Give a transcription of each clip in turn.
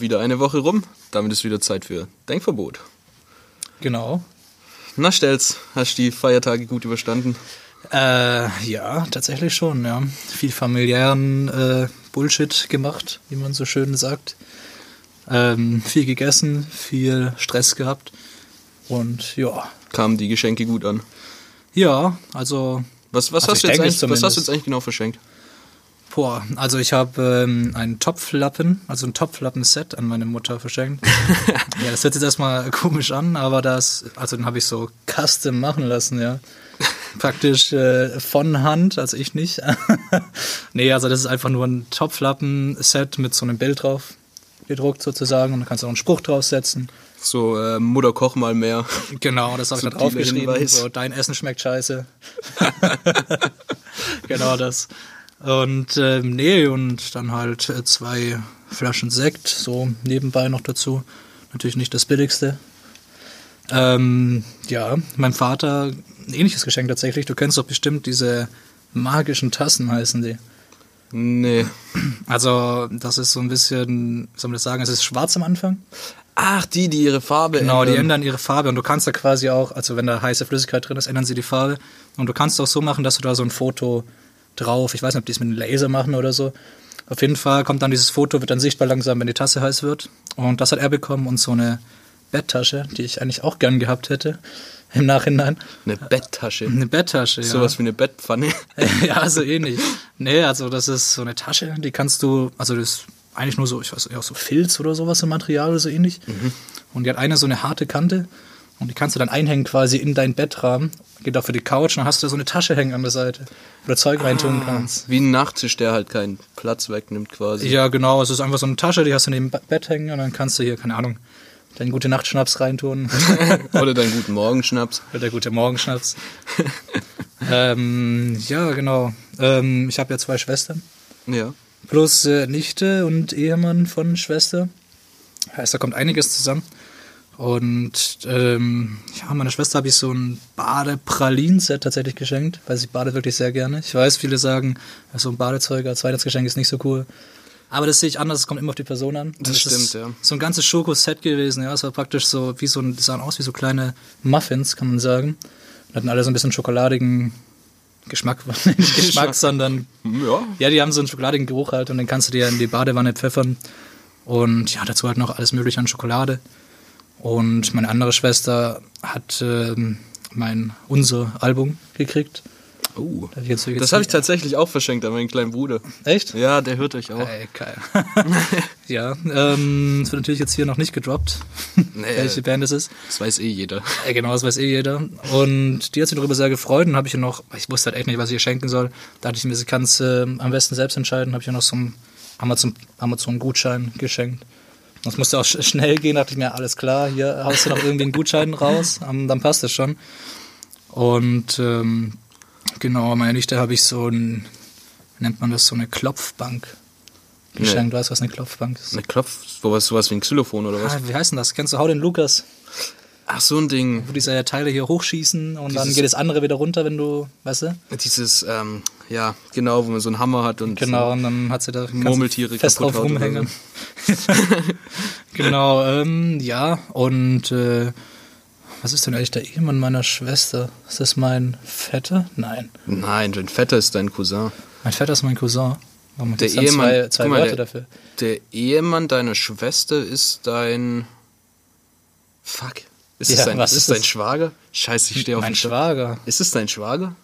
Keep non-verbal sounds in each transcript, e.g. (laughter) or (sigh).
Wieder eine Woche rum. Damit ist wieder Zeit für Denkverbot. Genau. Na, Stelz, hast du die Feiertage gut überstanden? Äh, ja, tatsächlich schon, ja. Viel familiären äh, Bullshit gemacht, wie man so schön sagt. Ähm, viel gegessen, viel Stress gehabt. Und ja. Kamen die Geschenke gut an? Ja, also. Was, was, Also hast, du jetzt eigentlich, was hast du jetzt eigentlich genau verschenkt? Boah, also ich habe ähm, einen Topflappen, also ein Topflappen-Set an meine Mutter verschenkt. (laughs) ja, das hört sich jetzt erstmal komisch an, aber das, also den habe ich so custom machen lassen, ja. Praktisch äh, von Hand, also ich nicht. (laughs) nee, also das ist einfach nur ein Topflappen-Set mit so einem Bild drauf gedruckt sozusagen und dann kannst du auch einen Spruch draufsetzen. So, äh, Mutter koch mal mehr. Genau, das habe ich da Subtiler draufgeschrieben. So, dein Essen schmeckt scheiße. (laughs) genau das. Und ähm, nee, und dann halt äh, zwei Flaschen Sekt, so nebenbei noch dazu. Natürlich nicht das billigste. Ähm, ja, mein Vater, ein ähnliches Geschenk tatsächlich. Du kennst doch bestimmt diese magischen Tassen, heißen die. Nee. Also, das ist so ein bisschen, soll man das sagen, es ist schwarz am Anfang. Ach, die, die ihre Farbe Genau, die ändern. ändern ihre Farbe und du kannst da quasi auch, also wenn da heiße Flüssigkeit drin ist, ändern sie die Farbe. Und du kannst auch so machen, dass du da so ein Foto drauf, ich weiß nicht, ob die es mit einem Laser machen oder so. Auf jeden Fall kommt dann dieses Foto, wird dann sichtbar langsam, wenn die Tasse heiß wird. Und das hat er bekommen und so eine Betttasche, die ich eigentlich auch gern gehabt hätte im Nachhinein. Eine Betttasche. Eine Betttasche, ja. Sowas wie eine Bettpfanne. (laughs) ja, so ähnlich. Nee, also das ist so eine Tasche, die kannst du, also das ist eigentlich nur so, ich weiß nicht, auch so Filz oder sowas im Material oder so ähnlich. Und die hat eine so eine harte Kante und die kannst du dann einhängen quasi in dein Bettrahmen. Geht auch für die Couch und dann hast du da so eine Tasche hängen an der Seite, wo du Zeug reintun kannst. Wie ein Nachttisch, der halt keinen Platz wegnimmt quasi. Ja, genau, es ist einfach so eine Tasche, die hast du neben dem Bett hängen und dann kannst du hier, keine Ahnung, deinen gute Nachtschnaps reintun. (laughs) Oder deinen guten Morgenschnaps. Oder der gute Morgenschnaps. (laughs) ähm, ja, genau. Ähm, ich habe ja zwei Schwestern. Ja. Plus äh, Nichte und Ehemann von Schwester. Heißt, da kommt einiges zusammen. Und ähm, ja, meiner Schwester habe ich so ein Badepralin-Set tatsächlich geschenkt, weil sie badet wirklich sehr gerne. Ich weiß, viele sagen, so ein Badezeug als Weihnachtsgeschenk ist nicht so cool. Aber das sehe ich anders, es kommt immer auf die Person an. Das ist stimmt, ja. So ein ganzes Schoko-Set gewesen, ja. Es war praktisch so, wie so ein, die sahen aus wie so kleine Muffins, kann man sagen. Und hatten alle so ein bisschen schokoladigen Geschmack, (laughs) nicht Geschmack, sondern Ja. ja, die haben so einen schokoladigen Geruch halt und den kannst du dir in die Badewanne pfeffern. Und ja, dazu halt noch alles mögliche an Schokolade. Und meine andere Schwester hat ähm, mein unser Album gekriegt. Oh. Jetzt- Das habe ich tatsächlich auch verschenkt an meinen kleinen Bruder. Echt? Ja, der hört euch auch. Ey, geil. (laughs) ja, ähm, es wird natürlich jetzt hier noch nicht gedroppt, (laughs) welche Band es ist. Das weiß eh jeder. Ja, genau, das weiß eh jeder. Und die hat sich darüber sehr gefreut und habe ich ihr noch, ich wusste halt echt nicht, was ich ihr schenken soll. Da dachte ich mir, sie kann es äh, am besten selbst entscheiden. Habe ich ihr noch so einen Amazon- Amazon-Gutschein geschenkt. Das musste auch sch schnell gehen, dachte ich mir, alles klar, hier haust du noch irgendwie einen Gutschein raus, dann passt das schon. Und ähm, genau, meiner Nichte habe ich so ein, nennt man das, so eine Klopfbank geschenkt. Weißt du, was eine Klopfbank ist? Eine Klopf, sowas, sowas wie ein Xylophon oder was? Ah, wie heißt denn das? Kennst du Hau den Lukas? Ach, so ein Ding. wo diese Teile hier hochschießen und dann Dieses- geht das andere wieder runter, wenn du, weißt du? Dieses, ähm, ja, genau, wo man so einen Hammer hat und Genau, und dann hat sie da Murmeltiere fest kaputt drauf rumhängen. (laughs) genau, ähm, ja, und äh, was ist denn eigentlich der Ehemann meiner Schwester? Ist das mein Vetter? Nein. so. Nein, dein Vetter ist dein Cousin. Mein Vetter ist mein Cousin. Warum Der Ehemann, zwei, zwei mal, Wörter der, dafür? der Ehemann deiner Schwester ist dein. Fuck. Ist Ja, es dein, was ist ist dein? Schwager? Scheiße, ich stehe auf Mein Schwager. Ist es dein Schwager?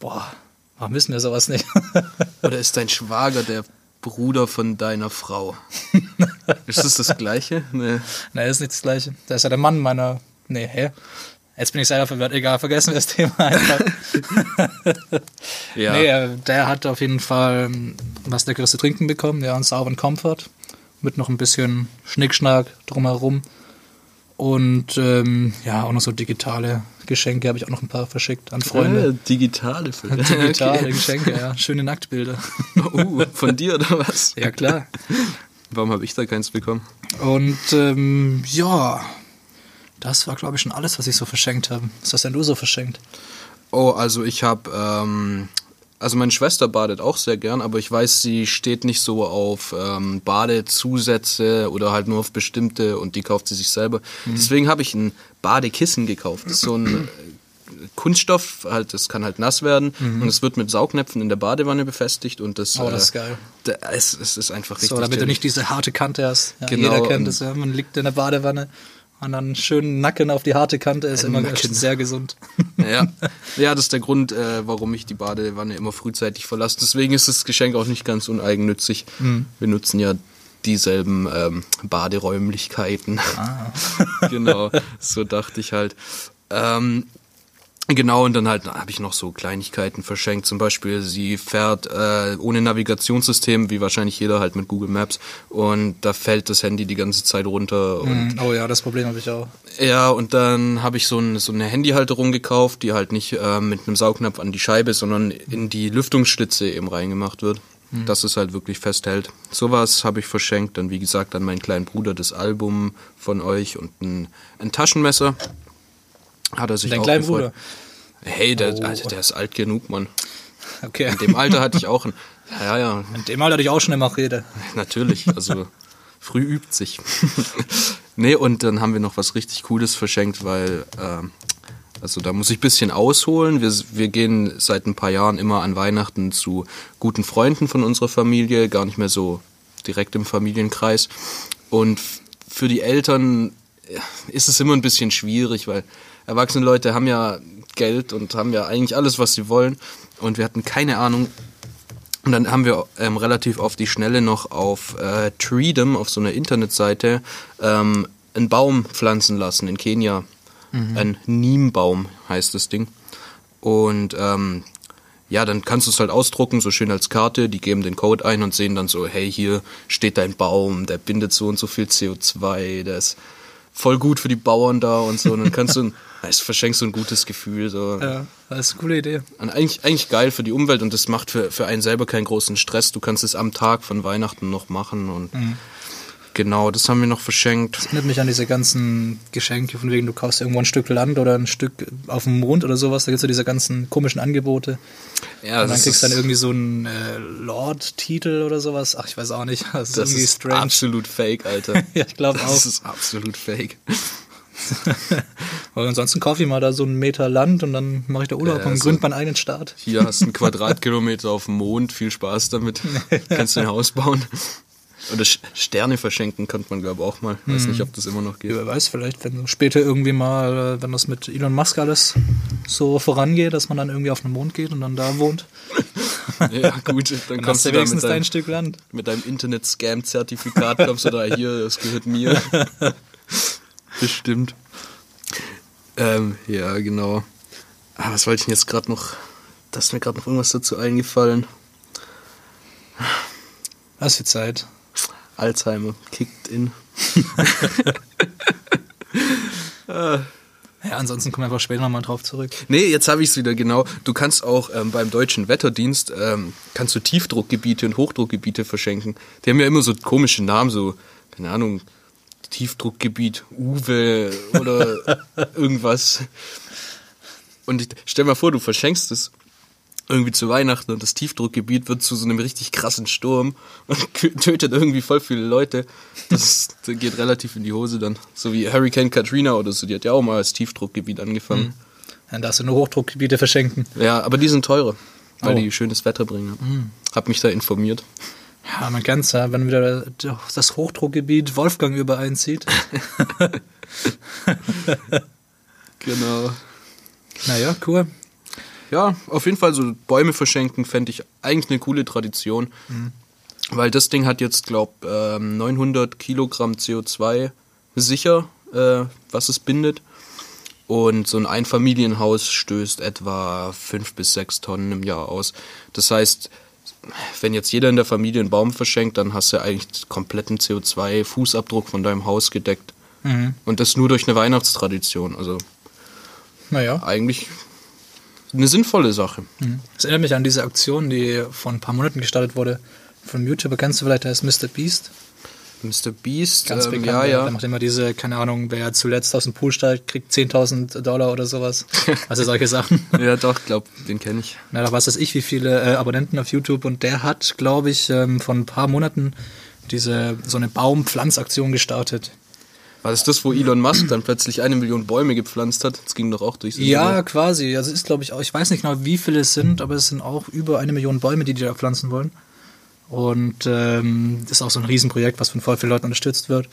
Boah, warum wissen wir sowas nicht? (laughs) Oder ist dein Schwager der Bruder von deiner Frau? (laughs) ist das das Gleiche? Nee. Nein, ist nicht das Gleiche. Der ist ja der Mann meiner. Nee, hä? Jetzt bin ich selber verwirrt. Egal, vergessen wir das Thema einfach. (laughs) Ja. Nee, der hat auf jeden Fall ähm, was Leckeres zu trinken bekommen, ja, einen sauberen Comfort mit noch ein bisschen Schnickschnack drumherum. Und ähm, ja, auch noch so digitale Geschenke habe ich auch noch ein paar verschickt an Freunde. Äh, digitale (laughs) Filme. Digitale Okay. Geschenke, ja. Schöne Nacktbilder. (laughs) Uh, von dir oder was? Ja, klar. Warum habe ich da keins bekommen? Und ähm, ja, das war, glaube ich, schon alles, was ich so verschenkt habe. Was hast denn du so verschenkt? Oh, also ich habe, ähm, also meine Schwester badet auch sehr gern, aber ich weiß, sie steht nicht so auf ähm, Badezusätze oder halt nur auf bestimmte und die kauft sie sich selber. Deswegen habe ich ein Badekissen gekauft. Das ist so ein äh, Kunststoff, halt, das kann halt nass werden und es wird mit Saugnäpfen in der Badewanne befestigt und das, Oh, das ist äh, geil. da- es, es ist einfach richtig. So, damit du chillig. nicht diese harte Kante hast. Ja, Genau, Jeder kennt es ja. Man liegt in der Badewanne und dann schön Nacken auf die harte Kante ist immer Nacken. sehr gesund. (laughs) Ja. ja, das ist der Grund, äh, warum ich die Badewanne immer frühzeitig verlasse. Deswegen ist das Geschenk auch nicht ganz uneigennützig. Wir nutzen ja dieselben ähm, Baderäumlichkeiten. (laughs) genau, so dachte ich halt. Ähm, Genau, und dann halt habe ich noch so Kleinigkeiten verschenkt. Zum Beispiel, sie fährt äh, ohne Navigationssystem, wie wahrscheinlich jeder halt mit Google Maps. Und da fällt das Handy die ganze Zeit runter. Und Oh ja, das Problem habe ich auch. ja, und dann habe ich so, ein, so eine Handyhalterung gekauft, die halt nicht äh, mit einem Saugnapf an die Scheibe, sondern in die Lüftungsschlitze eben reingemacht wird. Dass es halt wirklich festhält. Sowas habe ich verschenkt. Dann, wie gesagt, an meinen kleinen Bruder das Album von euch und ein, ein Taschenmesser. Hat er sich Dein auch kleiner gefreut. Bruder. Hey, der, Oh. Alter, der ist alt genug, Mann. Okay. In dem Alter hatte ich auch ein. Ja, ja, Mit dem Alter hatte ich auch schon immer Rede. Natürlich, also früh übt sich. (laughs) nee, und dann haben wir noch was richtig Cooles verschenkt, weil, ähm, also da muss ich ein bisschen ausholen. Wir, wir gehen seit ein paar Jahren immer an Weihnachten zu guten Freunden von unserer Familie, gar nicht mehr so direkt im Familienkreis. Und für die Eltern ja, ist es immer ein bisschen schwierig, weil erwachsene Leute haben ja Geld und haben ja eigentlich alles, was sie wollen. Und wir hatten keine Ahnung, und dann haben wir ähm, relativ auf die Schnelle noch auf äh, Treedom, auf so einer Internetseite, ähm, einen Baum pflanzen lassen in Kenia. Ein Neembaum heißt das Ding. Und ähm, ja, dann kannst du es halt ausdrucken, so schön als Karte. Die geben den Code ein und sehen dann so, hey, hier steht dein Baum, der bindet so und so viel CO2, der ist voll gut für die Bauern da und so. Und dann kannst du, (laughs) verschenkst du ein gutes Gefühl. So. Ja, das ist eine coole Idee. Und eigentlich, eigentlich geil für die Umwelt und das macht für, für einen selber keinen großen Stress. Du kannst es am Tag von Weihnachten noch machen und genau, das haben wir noch verschenkt. Das erinnert mich an diese ganzen Geschenke, von wegen du kaufst irgendwo ein Stück Land oder ein Stück auf dem Mond oder sowas. Da gibt es ja diese ganzen komischen Angebote. Ja, Und dann kriegst du dann irgendwie so einen äh, Lord-Titel oder sowas. Ach, ich weiß auch nicht. (laughs) Das ist das irgendwie ist strange. absolut fake, Alter. (laughs) Ja, ich glaube auch. Das ist absolut fake. (laughs) Aber ansonsten kaufe ich mal da so einen Meter Land und dann mache ich da Urlaub Ja, und gründe meinen eigenen Staat. Hier hast du einen (laughs) Quadratkilometer auf dem Mond, viel Spaß damit. (laughs) Kannst du ein Haus bauen. Oder Sterne verschenken könnte man, glaube ich, auch mal. Weiß nicht, ob das immer noch geht. Wer weiß, vielleicht, wenn später irgendwie mal, äh, wenn das mit Elon Musk alles so vorangeht, dass man dann irgendwie auf den Mond geht und dann da wohnt, Ja, gut, dann dann kommst du du da wenigstens dein deinem, Stück Land. mit deinem Internet-Scam-Zertifikat, kommst du da hier, das gehört mir. Bestimmt. Ähm, ja, genau. Ah, was wollte ich denn jetzt gerade noch? Da ist mir gerade noch irgendwas dazu eingefallen. Was für Zeit. Alzheimer kickt in. (laughs) Ja, ansonsten kommen wir einfach später nochmal drauf zurück. Nee, jetzt habe ich es wieder genau. Du kannst auch ähm, beim deutschen Wetterdienst ähm, kannst du Tiefdruckgebiete und Hochdruckgebiete verschenken. Die haben ja immer so komische Namen, so keine Ahnung, Tiefdruckgebiet Uwe oder (laughs) irgendwas. Und ich, stell mal vor, du verschenkst es irgendwie zu Weihnachten und das Tiefdruckgebiet wird zu so einem richtig krassen Sturm und (laughs) tötet irgendwie voll viele Leute. Das, (laughs) geht relativ in die Hose dann. So wie Hurricane Katrina oder so, die hat ja auch mal als Tiefdruckgebiet angefangen. Dann darfst du nur Hochdruckgebiete verschenken. Ja, aber die sind teurer, weil Oh. die schönes Wetter bringen. Hab mich da informiert. Ja, kennt's ja, wenn wieder das Hochdruckgebiet Wolfgang über einzieht. (laughs) Genau. naja, cool. Ja, auf jeden Fall so Bäume verschenken fände ich eigentlich eine coole Tradition. Weil das Ding hat jetzt, glaub, ähm, 900 Kilogramm CO2 sicher, äh, was es bindet. Und so ein Einfamilienhaus stößt etwa fünf bis sechs Tonnen im Jahr aus. Das heißt, wenn jetzt jeder in der Familie einen Baum verschenkt, dann hast du eigentlich den kompletten CO2-Fußabdruck von deinem Haus gedeckt. Und das nur durch eine Weihnachtstradition. Also Naja. eigentlich eine sinnvolle Sache. Das erinnert mich an diese Aktion, die vor ein paar Monaten gestartet wurde. Von YouTuber kennst du vielleicht, der ist Mr. Beast. Mr. Beast, Ganz ähm, bekannt. ja, Der ja. macht immer diese, keine Ahnung, wer zuletzt aus dem Pool steigt, kriegt 10.000 Dollar oder sowas. (laughs) Also solche Sachen. Ja, doch, glaub, den kenne ich. Na, da weiß das ich, wie viele äh, Abonnenten auf YouTube. Und der hat, glaube ich, ähm, vor ein paar Monaten diese, so eine Baumpflanzaktion gestartet. War das das, wo Elon Musk dann plötzlich eine Million Bäume gepflanzt hat? Das ging doch auch durch. Ja, quasi. Also ist, glaube ich, auch, ich weiß nicht genau, wie viele es sind, aber es sind auch über eine Million Bäume, die die da pflanzen wollen. Und ähm, das ist auch so ein Riesenprojekt, was von voll vielen Leuten unterstützt wird.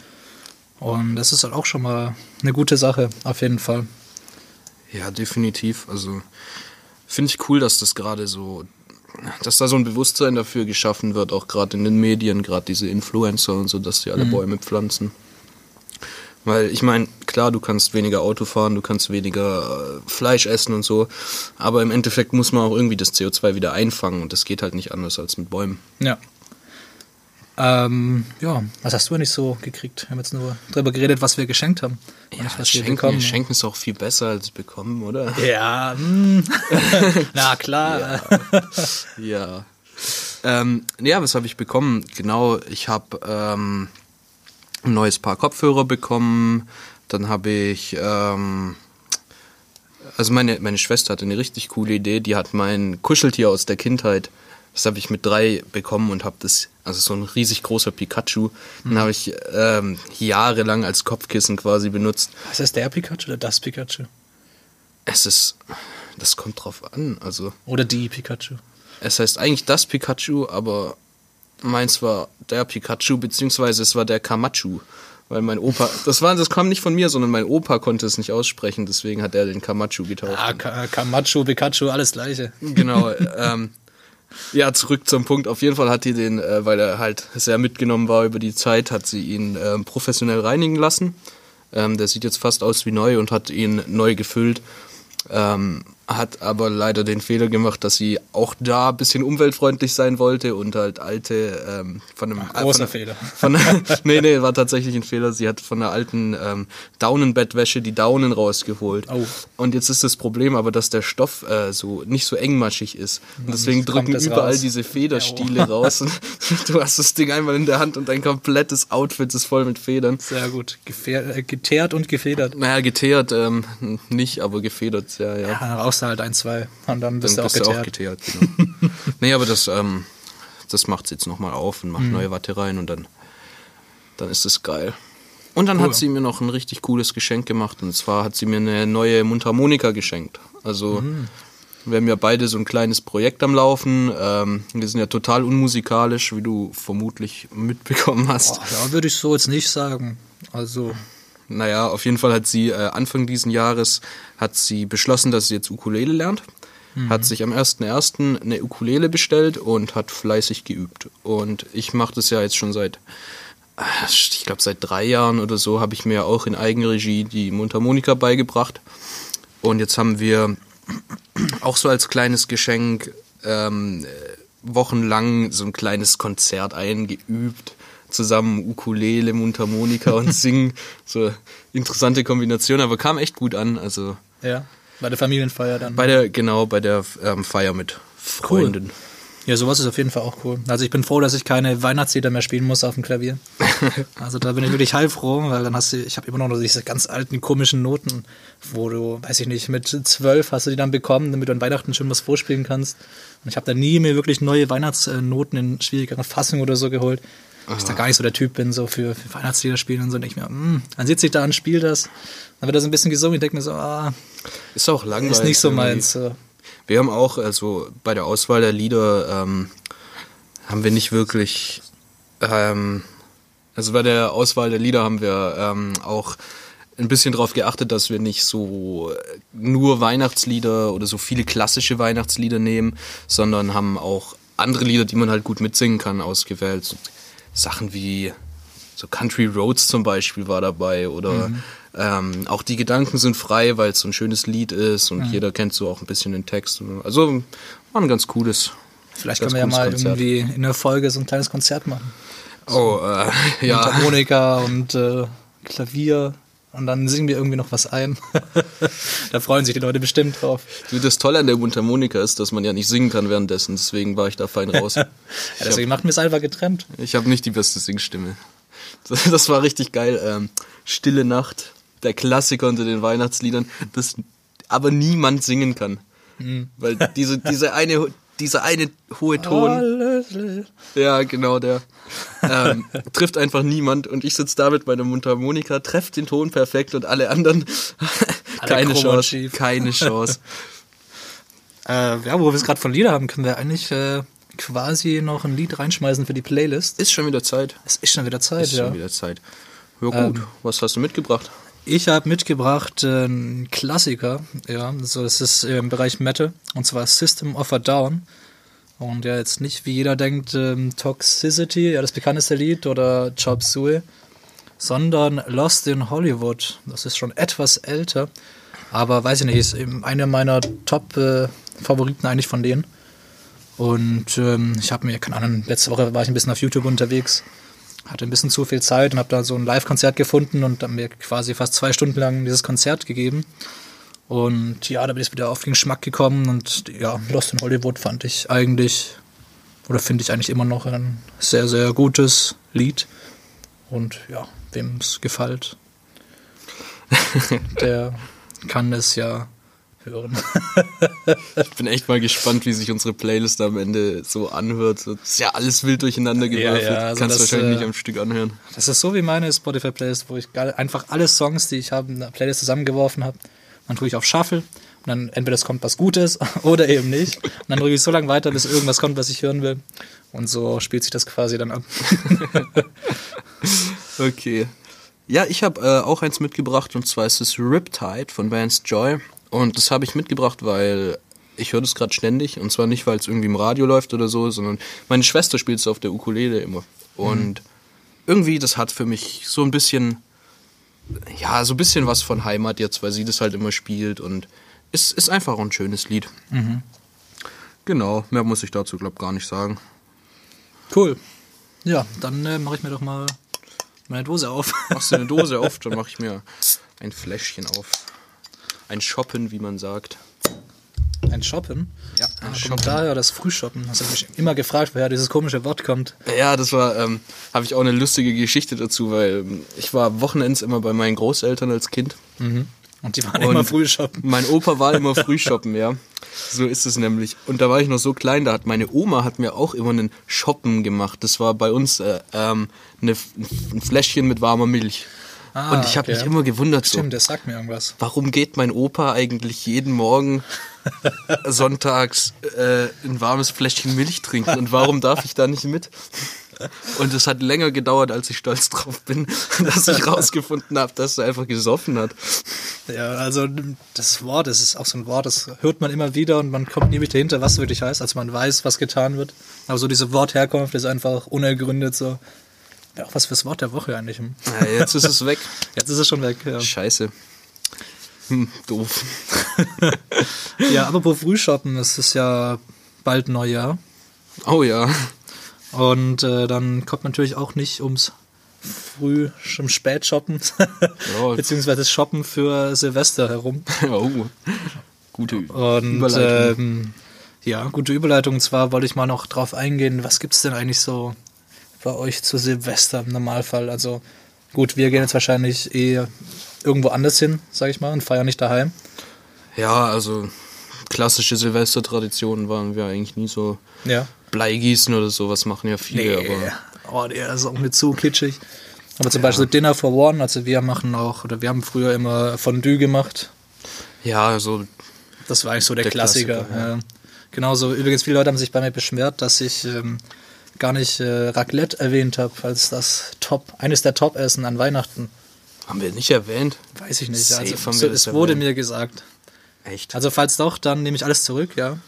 Und das ist halt auch schon mal eine gute Sache, auf jeden Fall. Ja, definitiv. Also finde ich cool, dass das gerade so, dass da so ein Bewusstsein dafür geschaffen wird, auch gerade in den Medien, gerade diese Influencer und so, dass die alle Bäume pflanzen. Weil ich meine, klar, du kannst weniger Auto fahren, du kannst weniger äh, Fleisch essen und so, aber im Endeffekt muss man auch irgendwie das CO2 wieder einfangen und das geht halt nicht anders als mit Bäumen. Ja. Ähm, ja, was hast du eigentlich so gekriegt? Wir haben jetzt nur darüber geredet, was wir geschenkt haben. nicht, was wir schenken, bekommen. schenken ist auch viel besser als bekommen, oder? (laughs) Ja, hm. (laughs) na klar. Ja. Ähm, ja, was habe ich bekommen? Genau, ich habe ähm, ein neues Paar Kopfhörer bekommen. Dann habe ich, ähm, also meine, meine Schwester hatte eine richtig coole Idee. Die hat mein Kuscheltier aus der Kindheit, das habe ich mit drei bekommen und habe das, also so ein riesig großer Pikachu, den habe ich ähm, jahrelang als Kopfkissen quasi benutzt. Ist der Pikachu oder das Pikachu? Es ist, das kommt drauf an. Also Oder die Pikachu? Es heißt eigentlich das Pikachu, aber meins war der Pikachu, beziehungsweise es war der Kamachu. Weil mein Opa, das war, das kam nicht von mir, sondern mein Opa konnte es nicht aussprechen, deswegen hat er den Kamachu getauft. Ah, Ka Kamachu, Pikachu, alles gleiche. Genau. (laughs) ähm, ja, zurück zum Punkt. Auf jeden Fall hat die den, äh, weil er halt sehr mitgenommen war über die Zeit, hat sie ihn ähm, professionell reinigen lassen. Ähm, der sieht jetzt fast aus wie neu und hat ihn neu gefüllt. Ähm, hat aber leider den Fehler gemacht, dass sie auch da ein bisschen umweltfreundlich sein wollte und halt alte ähm, von einem großer von, Fehler. (laughs) Von, nee, nee, war tatsächlich ein Fehler. Sie hat von einer alten ähm, Daunenbettwäsche die Daunen rausgeholt. Oh. Und jetzt ist das Problem aber, dass der Stoff äh, so nicht so engmaschig ist. Und deswegen kommt drücken überall raus. diese Federstiele raus. Und (laughs) du hast das Ding einmal in der Hand und dein komplettes Outfit ist voll mit Federn. Sehr gut. Gefähr äh, geteert und gefedert. Naja, geteert ähm, nicht, aber gefedert, ja, ja. Ja, dann rauchst du halt ein, zwei und dann bist Dann du auch bist du auch geteert. geteert, genau. (laughs) nee, aber das, ähm, das macht jetzt nochmal auf und Mhm. macht neue Watte rein und dann, dann ist es geil. Und dann hat sie mir noch ein richtig cooles Geschenk gemacht und zwar hat sie mir eine neue Mundharmonika geschenkt. Also Mhm. wir haben ja beide so ein kleines Projekt am Laufen. Ähm, wir sind ja total unmusikalisch, wie du vermutlich (laughs) mitbekommen hast. Boah, ja, würde ich so jetzt nicht sagen. Also, Naja, auf jeden Fall hat sie äh, Anfang diesen Jahres hat sie beschlossen, dass sie jetzt Ukulele lernt. Hat sich am 1.1. eine Ukulele bestellt und hat fleißig geübt. Und ich mache das ja jetzt schon seit, äh, ich glaube seit drei Jahren oder so, habe ich mir auch in Eigenregie die Mundharmonika beigebracht. Und jetzt haben wir auch so als kleines Geschenk ähm, äh, wochenlang so ein kleines Konzert eingeübt. Zusammen Ukulele, Mundharmonika und (laughs) Singen. So interessante Kombination, aber kam echt gut an. Also ja, bei der Familienfeier dann. bei der, genau, bei der ähm, Feier mit Freunden. Ja, sowas ist auf jeden Fall auch cool. Also ich bin froh, dass ich keine Weihnachtslieder mehr spielen muss auf dem Klavier. (laughs) Also da bin ich wirklich heilfroh, weil dann hast du, ich habe immer noch diese ganz alten komischen Noten, wo du, weiß ich nicht, mit zwölf hast du die dann bekommen, damit du an Weihnachten schon was vorspielen kannst. Und ich habe da nie mir wirklich neue Weihnachtsnoten in schwierigeren Fassungen oder so geholt. Weil ich da gar nicht so der Typ bin, so für, für Weihnachtslieder spielen und so. Denke ich mir, mm, dann sitze ich da und spiele das. Dann wird das ein bisschen gesungen. Ich denke mir so, ah, Ist auch langweilig. ist nicht so irgendwie. meins. So. Wir haben auch, also bei der Auswahl der Lieder, ähm, haben wir nicht wirklich, ähm, also bei der Auswahl der Lieder haben wir ähm, auch ein bisschen darauf geachtet, dass wir nicht so nur Weihnachtslieder oder so viele klassische Weihnachtslieder nehmen, sondern haben auch andere Lieder, die man halt gut mitsingen kann, ausgewählt. So Sachen wie so Country Roads zum Beispiel war dabei oder ähm, auch die Gedanken sind frei, weil es so ein schönes Lied ist und jeder kennt so auch ein bisschen den Text. Also war ein ganz cooles. Vielleicht ganz können wir ja mal Konzert. irgendwie in der Folge so ein kleines Konzert machen. Oh, äh, (laughs) ja. Mundharmonika und äh, Klavier. Und dann singen wir irgendwie noch was ein. (laughs) da freuen sich die Leute bestimmt drauf. Das Tolle an der Mundharmonika ist, dass man ja nicht singen kann währenddessen, deswegen war ich da fein (laughs) raus. Ja, deswegen machen wir es einfach getrennt. Ich habe nicht die beste Singstimme. Das, war richtig geil. Ähm, Stille Nacht, der Klassiker unter den Weihnachtsliedern, das aber niemand singen kann. Weil diese, diese eine, dieser eine hohe Ton, ja genau, der ähm, (laughs) trifft einfach niemand und ich sitze da mit meiner Mundharmonika, treffe den Ton perfekt und alle anderen (laughs) keine Chance, keine (laughs) Chance. Äh, ja, wo wir es gerade von Lieder haben, können wir eigentlich äh, quasi noch ein Lied reinschmeißen für die Playlist. Ist schon wieder Zeit. Es ist schon wieder Zeit, Ist ja. schon wieder Zeit. Ja gut, Ähm, was hast du mitgebracht? Ich habe mitgebracht äh, einen Klassiker, ja, also es ist im Bereich Metal und zwar System of a Down. Und ja, jetzt nicht wie jeder denkt ähm, Toxicity, ja, das bekannteste Lied oder Chop Suey, sondern Lost in Hollywood. Das ist schon etwas älter, aber weiß ich nicht, ist eben einer meiner Top-Favoriten eigentlich von denen. Und ähm, ich habe mir, keine Ahnung, letzte Woche war ich ein bisschen auf YouTube unterwegs, hatte ein bisschen zu viel Zeit und habe da so ein Live-Konzert gefunden und dann mir quasi fast zwei Stunden lang dieses Konzert gegeben. Und ja, da bin ich wieder auf den Geschmack gekommen und ja, Lost in Hollywood fand ich eigentlich, oder finde ich eigentlich immer noch ein sehr, sehr gutes Lied. Und ja, wem es gefällt, (laughs) der kann es ja hören. (laughs) Ich bin echt mal gespannt, wie sich unsere Playlist am Ende so anhört. Das ist ja alles wild durcheinander gewürfelt. ja, also Kannst das, wahrscheinlich äh, nicht am Stück anhören. Das ist so wie meine Spotify-Playlist, wo ich einfach alle Songs, die ich habe, in der Playlist zusammengeworfen habe. Dann drücke ich auf Shuffle und dann entweder es kommt was Gutes (laughs) oder eben nicht. Und dann drücke ich so lange weiter, bis irgendwas kommt, was ich hören will. Und so spielt sich das quasi dann ab. (laughs) Okay. Ja, ich habe äh, auch eins mitgebracht und zwar ist es Riptide von Vance Joy. Und das habe ich mitgebracht, weil ich höre das gerade ständig. Und zwar nicht, weil es irgendwie im Radio läuft oder so, sondern meine Schwester spielt es auf der Ukulele immer. Und irgendwie, das hat für mich so ein bisschen, ja, so ein bisschen was von Heimat jetzt, weil sie das halt immer spielt. Und es ist einfach ein schönes Lied. Genau, mehr muss ich dazu, glaube gar nicht sagen. Cool. Ja, dann äh, mache ich mir doch mal meine Dose auf. Machst du eine Dose (laughs) auf, dann mache ich mir ein Fläschchen auf. Ein Shoppen, wie man sagt. Ein Shoppen? Ja, Ah, ein kommt daher das Frühshoppen. Hast du mich immer gefragt, woher dieses komische Wort kommt. Ja, das war, ähm, habe ich auch eine lustige Geschichte dazu, weil ähm, ich war wochenends immer bei meinen Großeltern als Kind. Und die waren Und immer Frühshoppen. Mein Opa war immer (laughs) Frühshoppen, ja. So ist es nämlich. Und da war ich noch so klein, da hat meine Oma hat mir auch immer einen Shoppen gemacht. Das war bei uns äh, ähm, eine, ein Fläschchen mit warmer Milch. Ah, Und ich habe okay. mich immer gewundert, so, Stimmt, das sagt mir irgendwas. warum geht mein Opa eigentlich jeden Morgen (laughs) sonntags äh, ein warmes Fläschchen Milch trinken und warum darf ich da nicht mit? Und es hat länger gedauert, als ich stolz drauf bin, (laughs) dass ich rausgefunden habe, dass er einfach gesoffen hat. Ja, also das Wort, das ist auch so ein Wort, das hört man immer wieder und man kommt nie wieder hinter, was es wirklich heißt, als man weiß, was getan wird. Aber so diese Wortherkunft ist einfach unergründet so. Ja, auch was fürs Wort der Woche eigentlich. Ja, jetzt ist es weg. (laughs) Jetzt ist es schon weg. Ja, Scheiße. Hm, doof. (laughs) ja apropos Frühshoppen, es ist ja bald Neujahr. Oh ja. Und äh, dann kommt natürlich auch nicht ums Früh, um Spätshoppen, (laughs) Ja. beziehungsweise Shoppen für Silvester herum. Oh. Gute Und Überleitung. ähm, ja, gute Überleitung. Und zwar wollte ich mal noch drauf eingehen, was gibt's denn eigentlich so bei euch zu Silvester im Normalfall? Also gut, wir gehen jetzt wahrscheinlich eh irgendwo anders hin, sag ich mal, und feiern nicht daheim. ja, also klassische Silvestertraditionen waren wir eigentlich nie so. Ja. Bleigießen oder sowas machen ja viele, aber Oh, der ist auch nicht so kitschig. Aber zum Beispiel Dinner for One, also wir machen auch, oder wir haben früher immer Fondue gemacht. ja, so Das war eigentlich so der, Der Klassiker. Klassiker, ja. Genauso, übrigens, viele Leute haben sich bei mir beschwert, dass ich ähm, gar nicht äh, Raclette erwähnt habe, als das Top, eines der Top-Essen an Weihnachten. haben wir nicht erwähnt. Weiß ich nicht. Safe Also, es wurde erwähnt. mir gesagt. Echt? Also falls doch, dann nehme ich alles zurück, ja.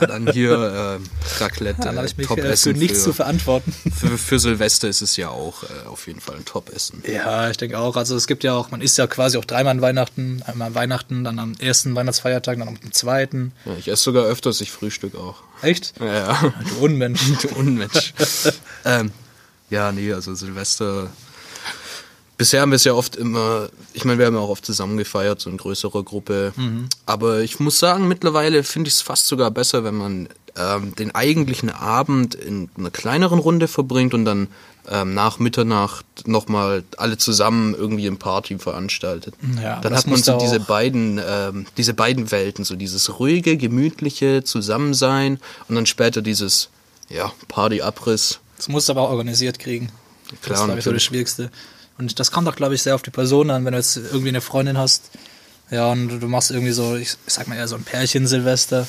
Ja, dann hier äh, Raclette. (laughs) Dann habe ich mich äh, für nichts zu verantworten. (laughs) für, für Silvester ist es ja auch äh, auf jeden Fall ein Top-Essen. Ja, ich denke auch. Also es gibt ja auch, man isst ja quasi auch dreimal an Weihnachten. Einmal an Weihnachten, dann am ersten Weihnachtsfeiertag, dann am zweiten. Ja, ich esse sogar öfters, ich frühstück auch. Echt? Ja, ja. Du Unmensch. (laughs) Du Unmensch. ähm, ja, nee, also Silvester bisher haben wir es ja oft immer, ich meine, wir haben ja auch oft zusammen gefeiert, so in größerer Gruppe. Aber ich muss sagen, mittlerweile finde ich es fast sogar besser, wenn man ähm, den eigentlichen Abend in einer kleineren Runde verbringt und dann ähm, nach Mitternacht nochmal alle zusammen irgendwie eine Party veranstaltet. Ja, dann das hat man so diese beiden, ähm, diese beiden Welten, so dieses ruhige, gemütliche Zusammensein und dann später dieses, ja, Party-Abriss. Das musst du aber auch organisiert kriegen. das Klar, ist, glaube ich, so das natürlich. Schwierigste. Und das kommt auch, glaube ich, sehr auf die Person an, wenn du jetzt irgendwie eine Freundin hast. Ja, und du machst irgendwie so, ich sag mal eher so ein Pärchen Silvester.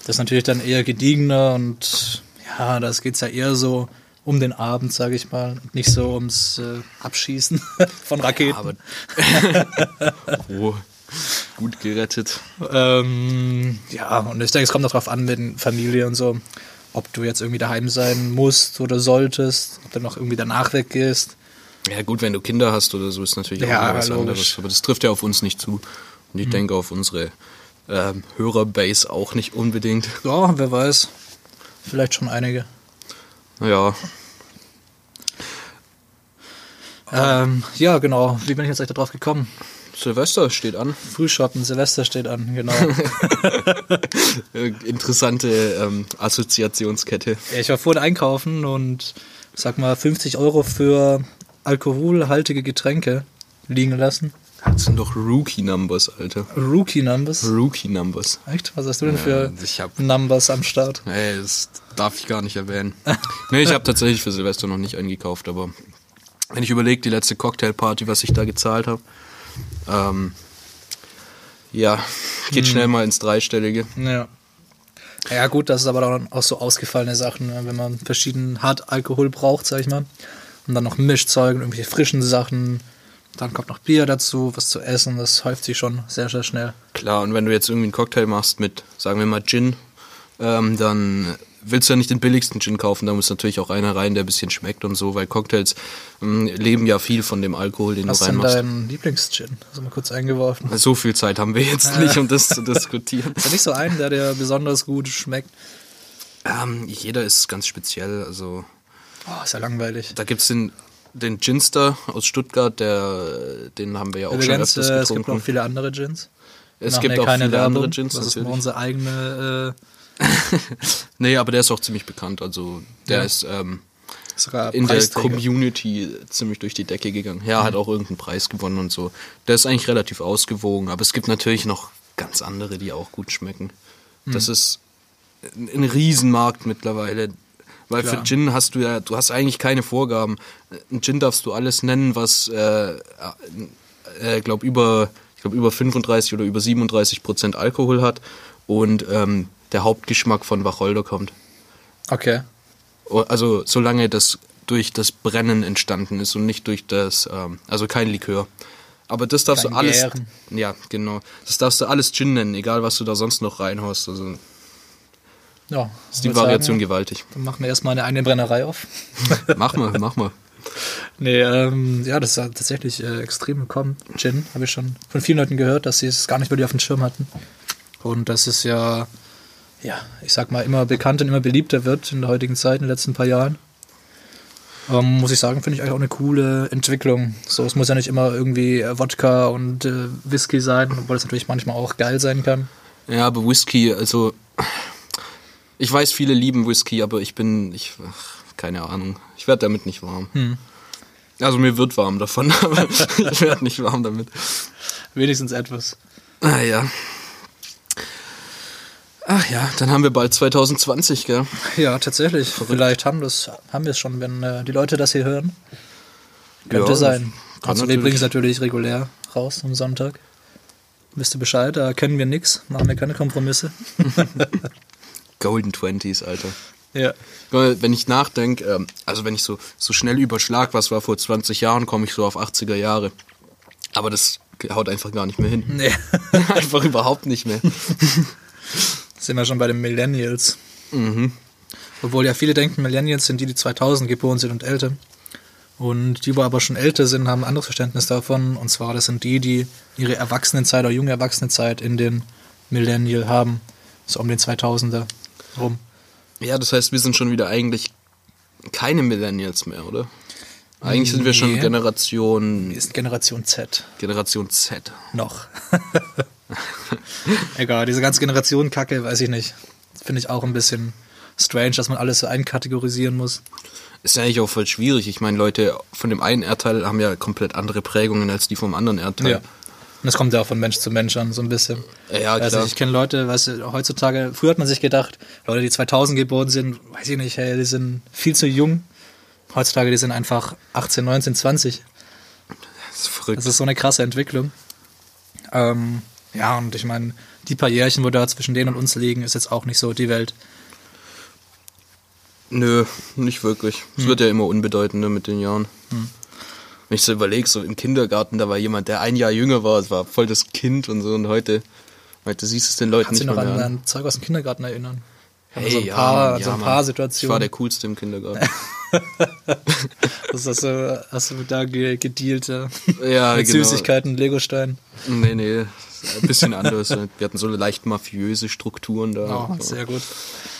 Das ist natürlich dann eher gediegener und ja, das geht's ja eher so um den Abend, sage ich mal, und nicht so ums äh, Abschießen (laughs) von Raketen. Aber (laughs) oh, gut gerettet. Ähm, ja, und ich denke, es kommt auch darauf an, mit Familie und so, ob du jetzt irgendwie daheim sein musst oder solltest, ob du noch irgendwie danach weggehst. Ja gut, wenn du Kinder hast oder so, ist natürlich auch Ja, wieder was logisch. anderes. Aber das trifft ja auf uns nicht zu. Und ich denke auf unsere ähm, Hörerbase auch nicht unbedingt. Ja, wer weiß. Vielleicht schon einige. Naja, Ähm, ja, genau. Wie bin ich jetzt eigentlich darauf gekommen? Silvester steht an. Frühschoppen, Silvester steht an, genau. (laughs) Interessante ähm, Assoziationskette. ja, ich war vorhin einkaufen und sag mal 50 Euro für alkoholhaltige Getränke liegen lassen. Das sind doch Rookie-Numbers, Alter. Rookie-Numbers. Rookie-Numbers. Echt? Was hast du denn für ich hab- Numbers am Start? Ey, das darf ich gar nicht erwähnen. (laughs) nee, ich habe tatsächlich für Silvester noch nicht eingekauft, aber wenn ich überlege, die letzte Cocktailparty, was ich da gezahlt habe, ähm, ja, geht schnell mal ins Dreistellige. Ja. Ja gut, das ist aber dann auch so ausgefallene Sachen, ne? wenn man verschiedenen Hartalkohol braucht, sag ich mal. Und dann noch Mischzeug und irgendwelche frischen Sachen. Dann kommt noch Bier dazu, was zu essen. Das häuft sich schon sehr, sehr schnell. Klar, und wenn du jetzt irgendwie einen Cocktail machst mit, sagen wir mal, Gin, ähm, dann willst du ja nicht den billigsten Gin kaufen, da muss natürlich auch einer rein, der ein bisschen schmeckt und so, weil Cocktails ähm, leben ja viel von dem Alkohol, den Was du ist denn reinmachst. dein Lieblingsgin? Also mal kurz eingeworfen. So viel Zeit haben wir jetzt (laughs) nicht, um das zu diskutieren. Ist ja nicht so ein, der dir besonders gut schmeckt. Ähm, jeder ist ganz speziell, also Oh, ist ja langweilig. Da gibt's den, den Ginster aus Stuttgart, der, den haben wir ja auch Übrigens, schon äh, öfters es gibt getrunken. noch viele andere Gins. Es gibt auch viele andere Werbung. Gins Das ist unsere eigene, (laughs) Nee, aber der ist auch ziemlich bekannt. Also der Ja. ist ähm, äh, in der. Community ziemlich durch die Decke gegangen. Ja, hat auch irgendeinen Preis gewonnen und so. Der ist eigentlich relativ ausgewogen, aber es gibt natürlich noch ganz andere, die auch gut schmecken. Das ist ein ein Riesenmarkt mittlerweile. Weil Klar. für Gin hast du ja, du hast eigentlich keine Vorgaben. Ein Gin darfst du alles nennen, was, äh, äh, glaub über, ich glaube über 35 oder über 37 Prozent Alkohol hat und ähm, der Hauptgeschmack von Wacholder kommt. Okay. Also solange das durch das Brennen entstanden ist und nicht durch das, ähm, also kein Likör. Aber das darfst Kein du alles, Gären. ja genau, das darfst du alles Gin nennen, egal was du da sonst noch reinhaust. Also Ja, ist die Variation sagen, gewaltig. Dann machen wir erstmal eine eigene Brennerei auf. (laughs) mach mal, mach mal. Nee, ähm, ja, das ist tatsächlich äh, extrem gekommen. Gin, habe ich schon von vielen Leuten gehört, dass sie es gar nicht wirklich auf dem Schirm hatten. Und das ist ja, ja, ich sag mal, immer bekannter und immer beliebter wird in der heutigen Zeit, in den letzten paar Jahren. Ähm, muss ich sagen, finde ich eigentlich auch eine coole Entwicklung. So, es muss ja nicht immer irgendwie äh, Wodka und äh, Whisky sein, obwohl es natürlich manchmal auch geil sein kann. Ja, aber Whisky, also ich weiß, viele lieben Whisky, aber ich bin, ich, ach, keine Ahnung, ich werde damit nicht warm. Also mir wird warm davon, (laughs) aber ich werde nicht warm damit. Wenigstens etwas. Ah ja. Ach ja, dann haben wir bald 2020, gell? Ja, tatsächlich. Vielleicht haben, das, haben wir es schon, wenn äh, die Leute das hier hören. Könnte Ja, sein. Also wir bringen es natürlich regulär raus am Sonntag. Wisst ihr Bescheid, da kennen wir nichts, machen wir keine Kompromisse. (laughs) Golden Twenties, Alter. Ja. Weil, Wenn ich nachdenke, ähm, also wenn ich so, so schnell überschlag, was war vor 20 Jahren, komme ich so auf 80er Jahre. Aber das haut einfach gar nicht mehr hin. Nee. (laughs) einfach überhaupt nicht mehr. (laughs) Sind wir schon bei den Millennials. Mhm. Obwohl ja viele denken, Millennials sind die, die 2000 geboren sind und älter. Und die, wo aber schon älter sind, haben ein anderes Verständnis davon. Und zwar, das sind die, die ihre Erwachsenenzeit oder junge Erwachsenenzeit in den Millennial haben. So um den 2000er rum. Ja, das heißt, wir sind schon wieder eigentlich keine Millennials mehr, oder? Eigentlich sind wir schon Nee. Generation, Wir sind Generation Z. Generation Z. Noch. (laughs) Egal, diese ganze Generation Kacke, weiß ich nicht. Finde ich auch ein bisschen strange, dass man alles so einkategorisieren muss. Ist ja eigentlich auch voll schwierig. Ich meine, Leute von dem einen Erdteil haben ja komplett andere Prägungen als die vom anderen Erdteil. Ja. Und das kommt ja auch von Mensch zu Mensch an, so ein bisschen. Ja, also klar. ich kenne Leute, weißt du, heutzutage, früher hat man sich gedacht, Leute, die 2000 geboren sind, weiß ich nicht, hey, die sind viel zu jung. Heutzutage, die sind einfach 18, 19, 20. Das ist verrückt. Das ist so eine krasse Entwicklung. Ähm, ja, und ich meine, die paar Jährchen, wo da zwischen denen und uns liegen, ist jetzt auch nicht so die Welt. Nö, nicht wirklich. Es Hm. wird ja immer unbedeutender mit den Jahren. Wenn ich so überlege, so im Kindergarten, da war jemand, der ein Jahr jünger war, es war voll das Kind und so und heute, heute siehst du es den Leuten Kannst du nicht noch mehr an, mehr an. an Zeug aus dem Kindergarten erinnern? Hey, so ein ja, paar, Mann, so ja, ein paar Mann. Situationen. Ich war der Coolste im Kindergarten. (laughs) Das hast du, hast du da ge gedealt, ja. Ja, Mit genau. Süßigkeiten, Legosteinen. Nee, nee, ein bisschen anders. Wir hatten so leicht mafiöse Strukturen da. Oh, sehr gut.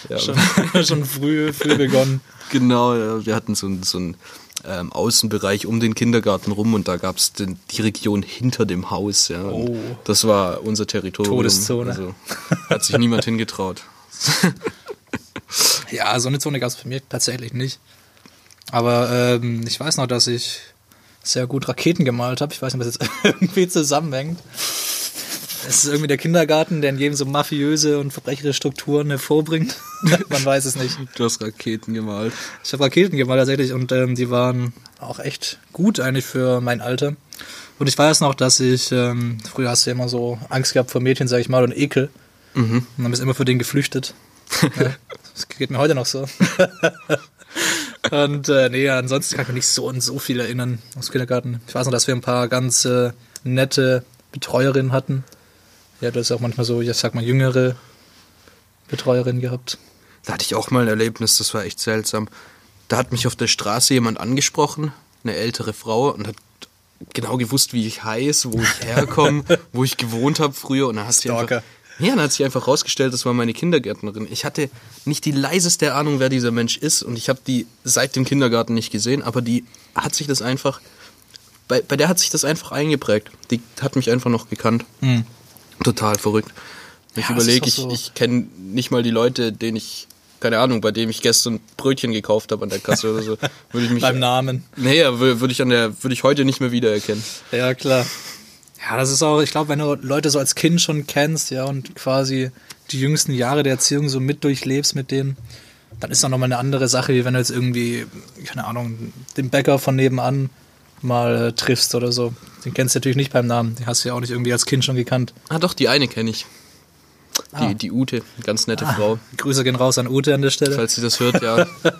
Ja. Schon, (laughs) schon früh, früh begonnen. Genau, ja, wir hatten so, so einen ähm, Außenbereich um den Kindergarten rum und da gab es die Region hinter dem Haus. Ja. Oh. Das war unser Territorium. Todeszone. Also, hat sich niemand hingetraut. (laughs) Ja, so eine Zone gab es bei mir tatsächlich nicht. Aber ähm, ich weiß noch, dass ich sehr gut Raketen gemalt habe. Ich weiß nicht, ob das jetzt (laughs) irgendwie zusammenhängt. Es ist irgendwie der Kindergarten, der in jedem so mafiöse und verbrecherische Strukturen hervorbringt. (laughs) Man weiß es nicht. Du hast Raketen gemalt. Ich habe Raketen gemalt tatsächlich und ähm, die waren auch echt gut eigentlich für mein Alter. Und ich weiß noch, dass ich, ähm, früher hast du ja immer so Angst gehabt vor Mädchen, sag ich mal, und Ekel. Und dann bist du immer für den geflüchtet. (laughs) ja, das geht mir heute noch so. (laughs) und äh, nee, ansonsten kann ich mich nicht so an so viel erinnern aus dem Kindergarten. Ich weiß noch, dass wir ein paar ganz äh, nette Betreuerinnen hatten. Ja, du hast auch manchmal so, ich sag mal, jüngere Betreuerinnen gehabt. Da hatte ich auch mal ein Erlebnis, das war echt seltsam. Da hat mich auf der Straße jemand angesprochen, eine ältere Frau, und hat genau gewusst, wie ich heiße, wo ich (laughs) herkomme, wo ich gewohnt habe früher. Und dann hat sie Stalker. einfach, ja, dann hat sich einfach rausgestellt, das war meine Kindergärtnerin. Ich hatte nicht die leiseste Ahnung, wer dieser Mensch ist, und ich habe die seit dem Kindergarten nicht gesehen, aber die hat sich das einfach, bei, bei der hat sich das einfach eingeprägt. Die hat mich einfach noch gekannt. Total verrückt. Ich Ja, überlege, ich, so. ich kenne nicht mal die Leute, denen ich, keine Ahnung, bei dem ich gestern Brötchen gekauft habe an der Kasse oder so. (laughs) Würde ich mich, Beim Namen. nee, ja, würde ich an der, würde ich heute nicht mehr wiedererkennen. Ja, klar. Ja, das ist auch, ich glaube, wenn du Leute so als Kind schon kennst, ja, und quasi die jüngsten Jahre der Erziehung so mit durchlebst mit denen, dann ist das nochmal eine andere Sache, wie wenn du jetzt irgendwie, keine Ahnung, den Bäcker von nebenan mal äh, triffst oder so. Den kennst du natürlich nicht beim Namen. Den hast du ja auch nicht irgendwie als Kind schon gekannt. Ah, doch, die eine kenne ich. Die, Ah. die Ute, ganz nette Frau. Grüße gehen raus an Ute an der Stelle. Falls sie das hört, ja. (laughs) Das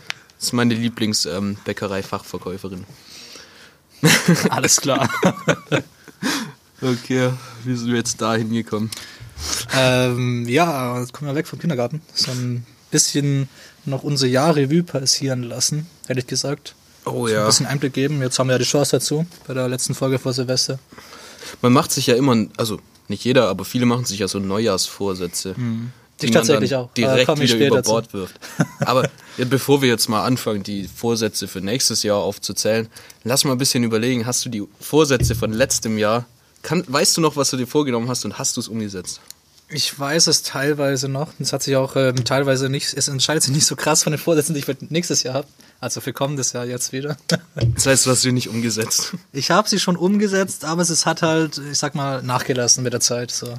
ist meine Lieblingsbäckerei-Fachverkäuferin. Alles klar. (laughs) Okay, wie sind wir jetzt da hingekommen? ähm, ja, jetzt kommen wir weg vom Kindergarten. So ein bisschen noch unser Jahr Revue passieren lassen, ehrlich gesagt. Oh so ein ja. bisschen Einblick geben. Jetzt haben wir ja die Chance dazu bei der letzten Folge vor Silvester. Man macht sich ja immer, also nicht jeder, aber viele machen sich ja so Neujahrsvorsätze. Die Ich tatsächlich dann auch. Direkt ich wieder später über Bord wirft. Aber (laughs) ja, bevor wir jetzt mal anfangen, die Vorsätze für nächstes Jahr aufzuzählen, lass mal ein bisschen überlegen, hast du die Vorsätze von letztem Jahr, kann, weißt du noch, was du dir vorgenommen hast und hast du es umgesetzt? Ich weiß es teilweise noch. Es hat sich auch ähm, teilweise nicht, es entscheidet sich nicht so krass von den Vorsätzen, die ich für nächstes Jahr habe. Also für kommendes Jahr jetzt wieder. (laughs) Das heißt, du hast sie nicht umgesetzt. Ich habe sie schon umgesetzt, aber es hat halt, ich sag mal, nachgelassen mit der Zeit. So.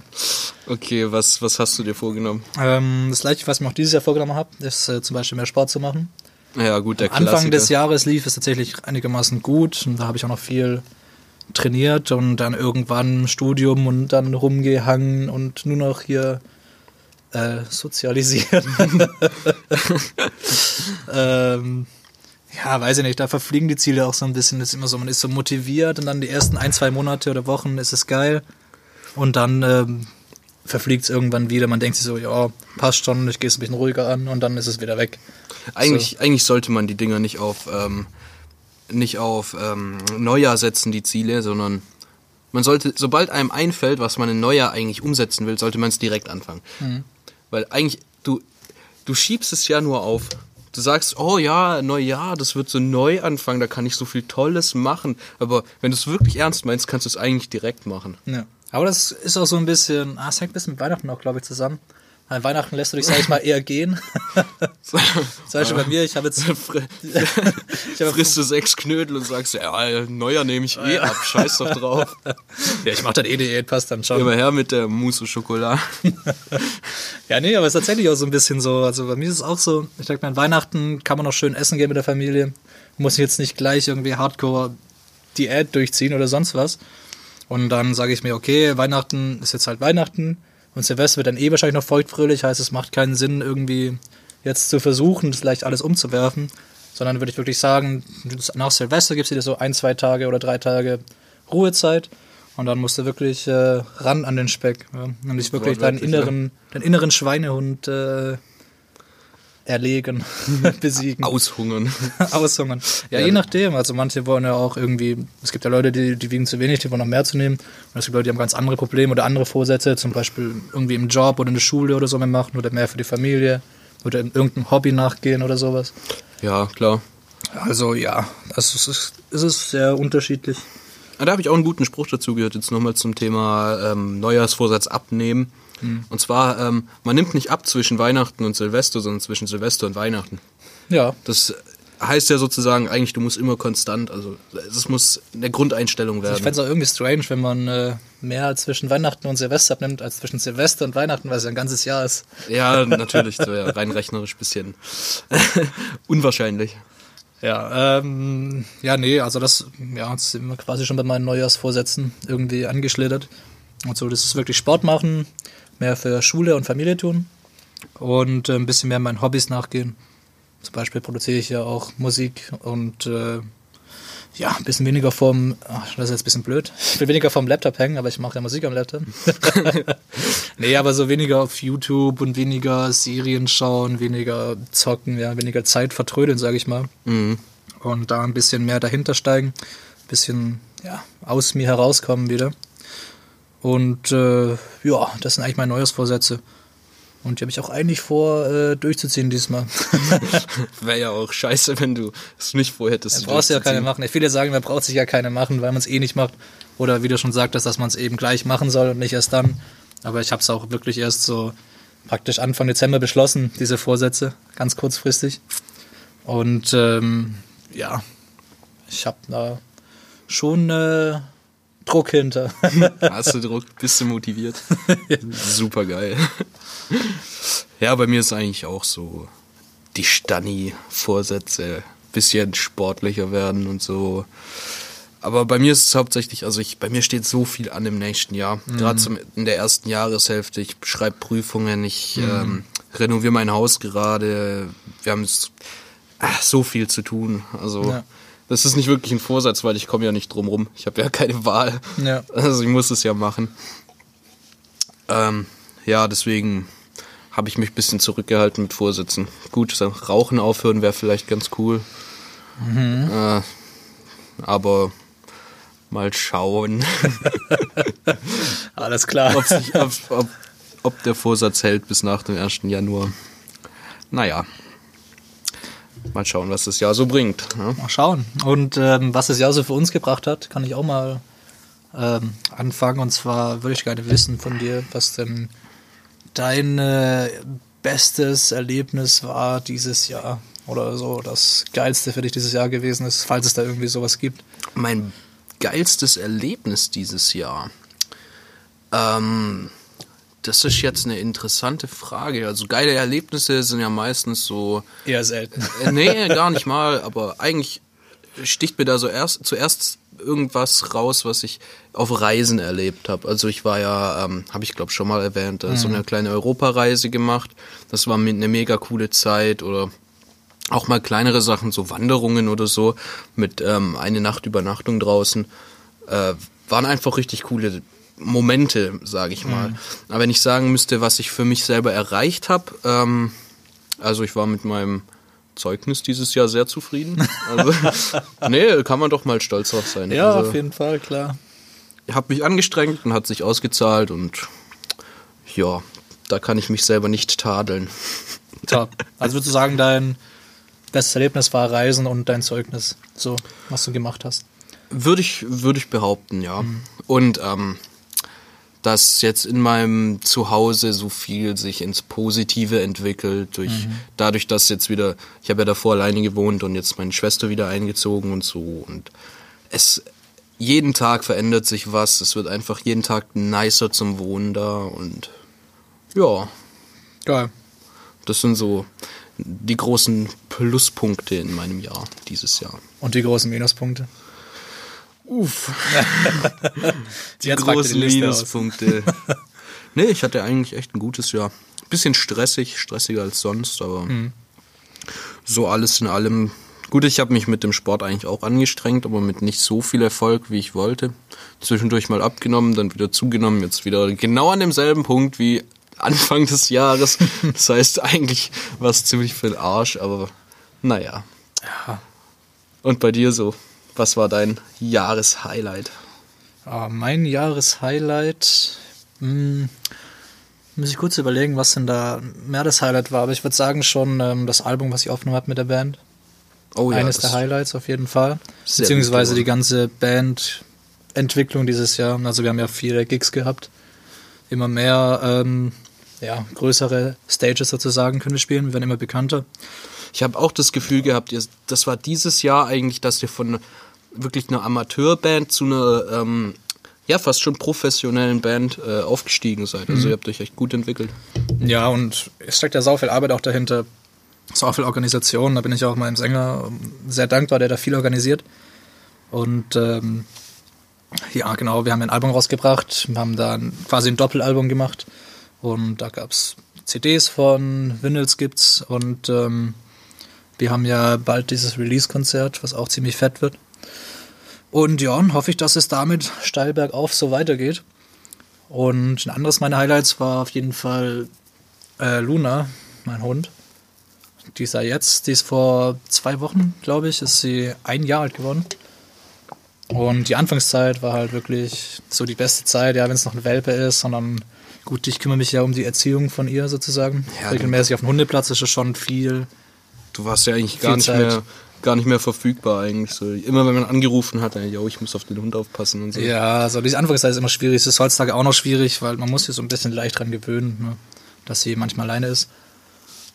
Okay, was, was hast du dir vorgenommen? Ähm, das gleiche, was ich mir auch dieses Jahr vorgenommen habe, ist äh, zum Beispiel mehr Sport zu machen. Ja, gut, der Anfang Klassiker. des Jahres lief es tatsächlich einigermaßen gut und da habe ich auch noch viel trainiert und dann irgendwann im Studium und dann rumgehangen und nur noch hier äh, sozialisiert. (laughs) ähm, ja, weiß ich nicht, da verfliegen die Ziele auch so ein bisschen. Das ist immer so, man ist so motiviert und dann die ersten ein, zwei Monate oder Wochen ist es geil und dann ähm, verfliegt es irgendwann wieder. Man denkt sich so, ja, passt schon, ich gehe es ein bisschen ruhiger an und dann ist es wieder weg. Eigentlich, eigentlich sollte man die Dinger nicht auf, ähm, nicht auf ähm, Neujahr setzen, die Ziele, sondern man sollte, sobald einem einfällt, was man in Neujahr eigentlich umsetzen will, sollte man es direkt anfangen. Weil eigentlich, du, du schiebst es ja nur auf. du sagst, oh ja, Neujahr, das wird so neu anfangen, da kann ich so viel Tolles machen. Aber wenn du es wirklich ernst meinst, kannst du es eigentlich direkt machen. Ja. Aber das ist auch so ein bisschen, ah, es hängt ein bisschen mit Weihnachten auch, glaube ich, zusammen. An Weihnachten lässt du dich, sag ich mal, eher gehen. (laughs) Zum (laughs) Beispiel bei mir, ich habe jetzt. (laughs) ich hab Frisst du sechs Knödel und sagst, ja, Neujahr nehme ich eh ab, scheiß doch drauf. ja, ich mach dann eh Diät, passt dann schon. Immer her mit der Mousse Schokolade. ja, nee, aber es ist tatsächlich auch so ein bisschen so. Also bei mir ist es auch so, ich denke, an Weihnachten kann man auch schön essen gehen mit der Familie. Muss jetzt nicht gleich irgendwie Hardcore Diät durchziehen oder sonst was. Und dann sage ich mir, okay, Weihnachten ist jetzt halt Weihnachten und Silvester wird dann eh wahrscheinlich noch feuchtfröhlich, heißt es macht keinen Sinn, irgendwie jetzt zu versuchen, das vielleicht alles umzuwerfen, sondern würde ich wirklich sagen, nach Silvester gibt es wieder so ein, zwei Tage oder drei Tage Ruhezeit und dann musst du wirklich äh, ran an den Speck ja, und nicht wirklich deinen inneren, deinen inneren Schweinehund äh, erlegen, (laughs) besiegen. Aushungern. (laughs) Aushungern. Ja, ja, je nachdem. Also manche wollen ja auch irgendwie, es gibt ja Leute, die, die wiegen zu wenig, die wollen noch mehr zu nehmen. Und es gibt Leute, die haben ganz andere Probleme oder andere Vorsätze, zum Beispiel irgendwie im Job oder in der Schule oder so mehr machen oder mehr für die Familie oder in irgendeinem Hobby nachgehen oder sowas. Ja, klar. Also ja, das ist, es ist sehr unterschiedlich. Da habe ich auch einen guten Spruch dazu gehört, jetzt nochmal zum Thema ähm, Neujahrsvorsatz abnehmen. Mhm. Und zwar, ähm, man nimmt nicht ab zwischen Weihnachten und Silvester, sondern zwischen Silvester und Weihnachten. Ja. Das heißt ja sozusagen eigentlich, du musst immer konstant, also es muss eine Grundeinstellung werden. Also ich fände es auch irgendwie strange, wenn man äh, mehr zwischen Weihnachten und Silvester abnimmt, als zwischen Silvester und Weihnachten, weil es ja ein ganzes Jahr ist. Ja, (laughs) natürlich, so ja, rein rechnerisch bisschen (laughs) unwahrscheinlich. Ja, ähm, ja, nee, also das, ja, jetzt sind wir quasi schon bei meinen Neujahrsvorsätzen irgendwie angeschlittert. Und so, das ist wirklich Sport machen, mehr für Schule und Familie tun und äh, ein bisschen mehr meinen Hobbys nachgehen. Zum Beispiel produziere ich ja auch Musik und äh, ja, ein bisschen weniger vom, ach, das ist jetzt ein bisschen blöd, ich will weniger vom Laptop hängen, aber ich mache ja Musik am Laptop. (laughs) nee, aber so weniger auf YouTube und weniger Serien schauen, weniger zocken, ja, weniger Zeit vertrödeln, sage ich mal. Mhm. Und da ein bisschen mehr dahinter steigen, ein bisschen ja, aus mir herauskommen wieder. Und äh, ja, das sind eigentlich meine Neujahrsvorsätze. Und die habe ich auch eigentlich vor, äh, durchzuziehen diesmal. (laughs) Wäre ja auch scheiße, wenn du es nicht vorhättest. Du brauchst ja keine machen. Ja sagen, man braucht sich ja keine machen, weil man es eh nicht macht. Oder wie du schon sagtest, dass man es eben gleich machen soll und nicht erst dann. Aber ich habe es auch wirklich erst so praktisch Anfang Dezember beschlossen, diese Vorsätze, ganz kurzfristig. Und ähm, ja, ich habe da schon äh, Druck hinter. (laughs) Hast du Druck? Bist du motiviert? (laughs) Super geil. Ja, bei mir ist eigentlich auch so die Stani-Vorsätze, bisschen sportlicher werden und so. Aber bei mir ist es hauptsächlich, also ich, bei mir steht so viel an im nächsten Jahr. Mhm. Gerade in der ersten Jahreshälfte. Ich schreibe Prüfungen, ich mhm. ähm, renoviere mein Haus gerade. Wir haben ach, so viel zu tun. Also ja. Das ist nicht wirklich ein Vorsatz, weil ich komme ja nicht drum rum. Ich habe ja keine Wahl. Ja. Also ich muss es ja machen. Ähm, ja, deswegen habe ich mich ein bisschen zurückgehalten mit Vorsätzen. Gut, Rauchen aufhören wäre vielleicht ganz cool. Mhm. Äh, aber mal schauen. (laughs) Alles klar. Sich, ob, ob, ob der Vorsatz hält bis nach dem 1. Januar. Naja mal schauen, was das Jahr so bringt. Ne? Mal schauen. Und ähm, was das Jahr so für uns gebracht hat, kann ich auch mal ähm, anfangen. Und zwar würde ich gerne wissen von dir, was denn dein äh, bestes Erlebnis war dieses Jahr oder so das geilste für dich dieses Jahr gewesen ist, falls es da irgendwie sowas gibt. Mein geilstes Erlebnis dieses Jahr. Ähm, das ist jetzt eine interessante Frage. Also geile Erlebnisse sind ja meistens so. Eher selten. Äh, nee, gar nicht mal, aber eigentlich sticht mir da so erst zuerst irgendwas raus, was ich auf Reisen erlebt habe. Also ich war ja, ähm, habe ich glaube schon mal erwähnt, mhm. so eine kleine Europareise gemacht. Das war eine mega coole Zeit oder auch mal kleinere Sachen, so Wanderungen oder so mit ähm, eine Nacht Übernachtung draußen. Äh, waren einfach richtig coole Momente, sage ich mal. Mhm. Aber wenn ich sagen müsste, was ich für mich selber erreicht habe, ähm, also ich war mit meinem Zeugnis dieses Jahr sehr zufrieden. Also, (laughs) nee, kann man doch mal stolz drauf sein. Ja, also, auf jeden Fall, klar. Ich habe mich angestrengt und hat sich ausgezahlt und ja, da kann ich mich selber nicht tadeln. (laughs) Top. Also würdest du sagen, dein bestes Erlebnis war Reisen und dein Zeugnis, so was du gemacht hast. Würde ich, würde ich behaupten, ja. Und ähm, dass jetzt in meinem Zuhause so viel sich ins Positive entwickelt, durch, dadurch, dass jetzt wieder, ich habe ja davor alleine gewohnt und jetzt meine Schwester wieder eingezogen und so. Und es jeden Tag verändert sich was. Es wird einfach jeden Tag nicer zum Wohnen da und ja, Geil. das sind so die großen Pluspunkte in meinem Jahr dieses Jahr. Und die großen Minuspunkte. Uff. (laughs) Die Jetzt großen die. Minuspunkte. (laughs) nee, ich hatte eigentlich echt ein gutes Jahr. Bisschen stressig, stressiger als sonst, aber Mhm. so alles in allem. Gut, ich habe mich mit dem Sport eigentlich auch angestrengt, aber mit nicht so viel Erfolg, wie ich wollte. Zwischendurch mal abgenommen, dann wieder zugenommen, jetzt wieder genau an demselben Punkt wie Anfang des Jahres. (laughs) Das heißt, eigentlich war es ziemlich viel Arsch, aber naja. Ja. Und bei dir so? Was war dein Jahreshighlight? Ah, mein Jahreshighlight. Hm, muss ich kurz überlegen, was denn da mehr das Highlight war. Aber ich würde sagen schon ähm, das Album, was ich aufgenommen habe mit der Band. Oh Eines das- der Highlights auf jeden Fall. Beziehungsweise gut die ganze Bandentwicklung dieses Jahr. Also wir haben ja viele Gigs gehabt. Immer mehr ähm, ja, größere Stages sozusagen können wir spielen. Wir werden immer bekannter. Ich habe auch das Gefühl gehabt, das war dieses Jahr eigentlich, dass ihr von wirklich einer Amateurband zu einer ähm, ja fast schon professionellen Band äh, aufgestiegen seid. Also ihr habt euch echt gut entwickelt. Ja, und es steckt ja sau viel Arbeit auch dahinter. Sau viel Organisation. Da bin ich auch meinem Sänger ähm, sehr dankbar, der da viel organisiert. Und ähm, ja, genau, wir haben ein Album rausgebracht, wir haben da quasi ein Doppelalbum gemacht. Und da gab es CDs von, Vinyls gibt's und ähm, wir haben ja bald dieses Release-Konzert, was auch ziemlich fett wird. Und ja, hoffe ich, dass es damit steil bergauf so weitergeht. Und ein anderes meiner Highlights war auf jeden Fall äh, Luna, mein Hund. Die ist ja jetzt, die ist vor zwei Wochen, glaube ich, ist sie ein Jahr alt geworden. Und die Anfangszeit war halt wirklich so die beste Zeit, ja, wenn es noch ein Welpe ist, sondern gut, ich kümmere mich ja um die Erziehung von ihr sozusagen. Ja, Regelmäßig auf dem Hundeplatz ist es schon viel. Du warst ja eigentlich gar nicht Zeit. mehr gar nicht mehr verfügbar eigentlich. So, immer wenn man angerufen hat, dann, yo, ich muss auf den Hund aufpassen und so. Ja, also diese Anfangszeit ist immer schwierig. Es ist heutzutage auch noch schwierig, weil man muss sich so ein bisschen leicht dran gewöhnen, ne? dass sie manchmal alleine ist.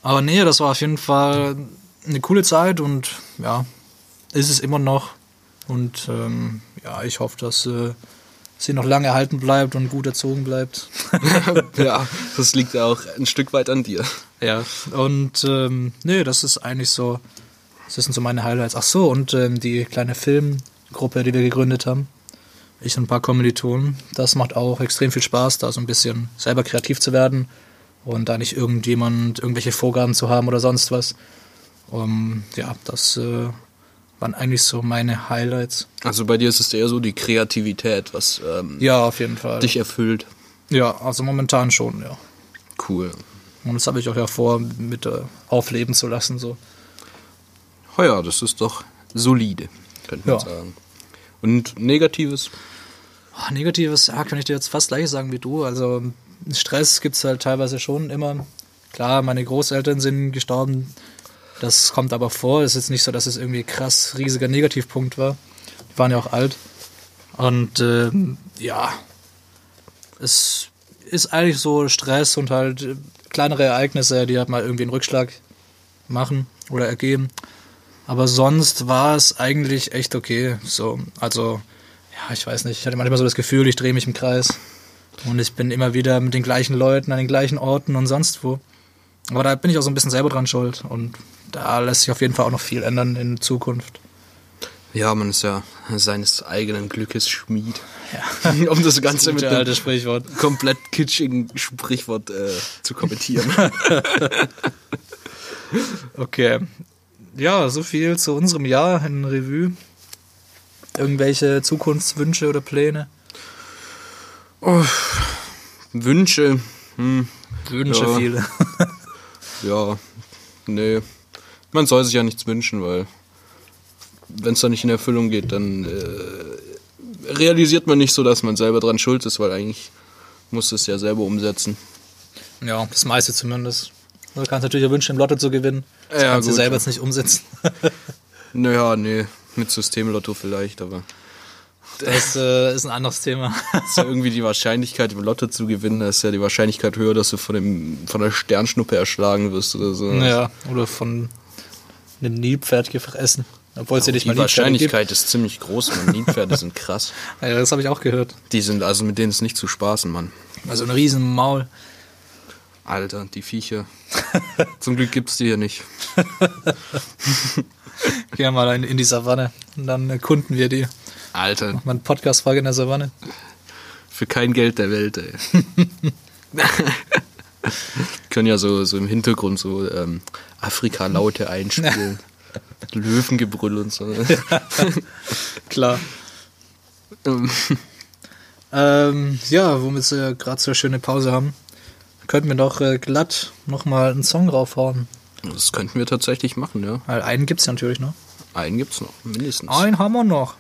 Aber nee, das war auf jeden Fall eine coole Zeit und ja, ist es immer noch. Und ähm, ja, ich hoffe, dass äh, sie noch lange erhalten bleibt und gut erzogen bleibt. (laughs) (laughs) ja, das liegt ja auch ein Stück weit an dir. ja, und ähm, nee, das ist eigentlich so, das sind so meine Highlights. Ach so, und ähm, die kleine Filmgruppe, die wir gegründet haben. Ich und ein paar Kommilitonen. Das macht auch extrem viel Spaß, da so ein bisschen selber kreativ zu werden und da nicht irgendjemand irgendwelche Vorgaben zu haben oder sonst was. Um, ja, das äh, waren eigentlich so meine Highlights. Also bei dir ist es eher so die Kreativität, was ähm, Ja, auf jeden Fall. dich erfüllt. ja, also momentan schon, ja. Cool. Und das habe ich auch ja vor, mit äh, aufleben zu lassen. So. Oh ja, das ist doch solide, könnte man Ja. sagen. Und Negatives? Ah, Negatives, ja, kann ich dir jetzt fast gleich sagen wie du. Also Stress gibt es halt teilweise schon immer. Klar, meine Großeltern sind gestorben. Das kommt aber vor. Es ist jetzt nicht so, dass es irgendwie krass riesiger Negativpunkt war. Die waren ja auch alt. Und ähm, ja, es ist eigentlich so Stress und halt äh, kleinere Ereignisse, die halt mal irgendwie einen Rückschlag machen oder ergeben. Aber sonst war es eigentlich echt okay. So, also, ja, ich weiß nicht. Ich hatte manchmal so das Gefühl, ich drehe mich im Kreis. Und ich bin immer wieder mit den gleichen Leuten an den gleichen Orten und sonst wo. Aber da bin ich auch so ein bisschen selber dran schuld. Und da lässt sich auf jeden Fall auch noch viel ändern in Zukunft. Ja, man ist ja seines eigenen Glückes Schmied. (laughs) um das Ganze mit Gute einem Sprichwort. komplett kitschigen Sprichwort äh, zu kommentieren. (laughs) Okay. Ja, so viel zu unserem Jahr in Revue. Irgendwelche Zukunftswünsche oder Pläne? Wünsche, hm, Wünsche Ja. viele. (laughs) ja, nee. Man soll sich ja nichts wünschen, weil wenn es dann nicht in Erfüllung geht, dann äh, realisiert man nicht so, dass man selber dran schuld ist, weil eigentlich muss es ja selber umsetzen. Ja, das meiste zumindest. Du kannst natürlich auch wünschen, im Lotto zu gewinnen. Das Ja, kannst du gut, selber ja. jetzt nicht umsetzen. (laughs) Naja, nee, mit Systemlotto vielleicht, aber Das äh, ist ein anderes Thema. (laughs) so irgendwie die Wahrscheinlichkeit im Lotto zu gewinnen, da ist ja die Wahrscheinlichkeit höher, dass du von, dem, von der Sternschnuppe erschlagen wirst oder so. ja, oder von einem Nilpferd gefressen. Obwohl es ja nicht die mal gibt. Wahrscheinlichkeit ist ziemlich groß, man. Nilpferde sind krass. (laughs) Ja, das habe ich auch gehört. Die sind, also mit denen ist nicht zu spaßen, Mann. Also ein riesen Maul. Alter, die Viecher. (laughs) Zum Glück gibt's die hier nicht. (laughs) Gehen wir mal in, die Savanne und dann erkunden wir die. Alter, Mal eine Podcast-Folge in der Savanne. für kein Geld der Welt, ey. (laughs) Können ja so, so im Hintergrund so ähm, Afrika-Laute einspielen. Löwengebrüll und so. Klar. Ähm, Ähm, ja, womit wir gerade so eine schöne Pause haben, könnten wir doch äh, glatt nochmal einen Song raufhauen. das könnten wir tatsächlich machen, ja. Weil einen gibt's ja natürlich noch. Einen gibt's noch, mindestens. Einen haben wir noch.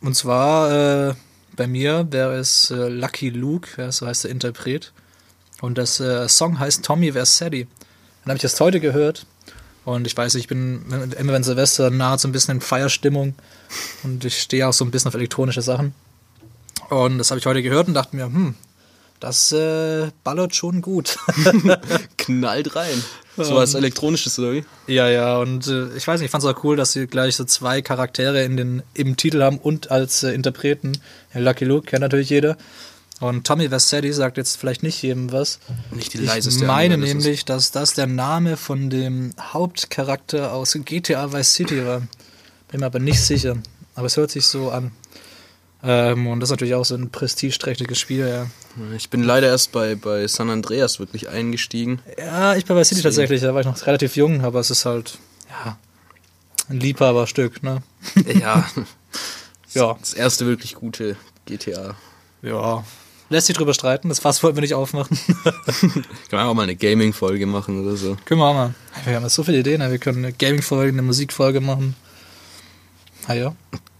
Und zwar äh, bei mir wäre es äh, Lucky Luke, ja, so heißt der Interpret. Und das äh, Song heißt Tommy Versetti. Dann habe ich das heute gehört. Und ich weiß, ich bin immer wenn Silvester naht, so ein bisschen in Feierstimmung. Und ich stehe auch so ein bisschen auf elektronische Sachen. Und das habe ich heute gehört und dachte mir, hm, das äh, ballert schon gut. (laughs) (laughs) Knallt rein. So was Elektronisches oder wie? Ja, ja, und äh, ich weiß nicht, ich fand es auch cool, dass sie gleich so zwei Charaktere in den, im Titel haben und als äh, Interpreten. Lucky Luke kennt natürlich jeder. Und Tommy Versetti sagt jetzt vielleicht nicht jedem was. Nicht die Ich leiseste meine Antwort, das ist- nämlich, dass das der Name von dem Hauptcharakter aus GTA Vice City war. Bin mir aber nicht sicher. Aber es hört sich so an. Ähm, und das ist natürlich auch so ein prestigeträchtiges Spiel, ja. Ich bin leider erst bei, bei San Andreas wirklich eingestiegen. Ja, ich bei Vice City tatsächlich, da war ich noch relativ jung, aber es ist halt, ja, ein Liebhaberstück, ne? (laughs) Ja. (laughs) Ja. Das erste wirklich gute GTA. Ja. Lässt sich drüber streiten, das Fass wollten wir nicht aufmachen. (laughs) Kann man auch mal eine Gaming-Folge machen oder so. können wir auch mal. Wir haben jetzt so viele Ideen, ne? wir können eine Gaming-Folge, eine Musikfolge machen. Ah ja.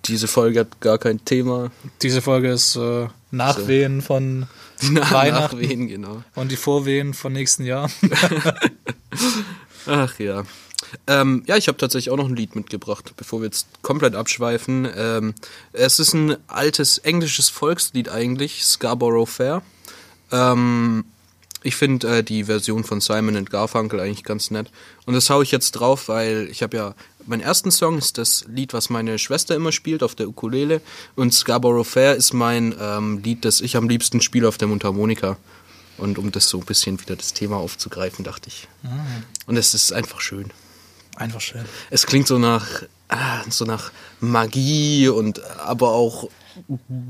Diese Folge hat gar kein Thema. Diese Folge ist äh, Nachwehen von (laughs) Die Nach Weihnachten Nachwehen, genau. und die Vorwehen von nächsten Jahr. (laughs) Ach ja. Ähm, ja, ich habe tatsächlich auch noch ein Lied mitgebracht, bevor wir jetzt komplett abschweifen. Ähm, es ist ein altes englisches Volkslied eigentlich, Scarborough Fair. Ähm, ich finde äh, die Version von Simon Garfunkel eigentlich ganz nett. Und das hau ich jetzt drauf, weil ich habe ja, mein ersten Song ist das Lied, was meine Schwester immer spielt auf der Ukulele. Und Scarborough Fair ist mein ähm, Lied, das ich am liebsten spiele auf der Mundharmonika. Und um das so ein bisschen wieder das Thema aufzugreifen, dachte ich. Und es ist einfach schön. Einfach schön. Es klingt so nach, ah, so nach Magie und aber auch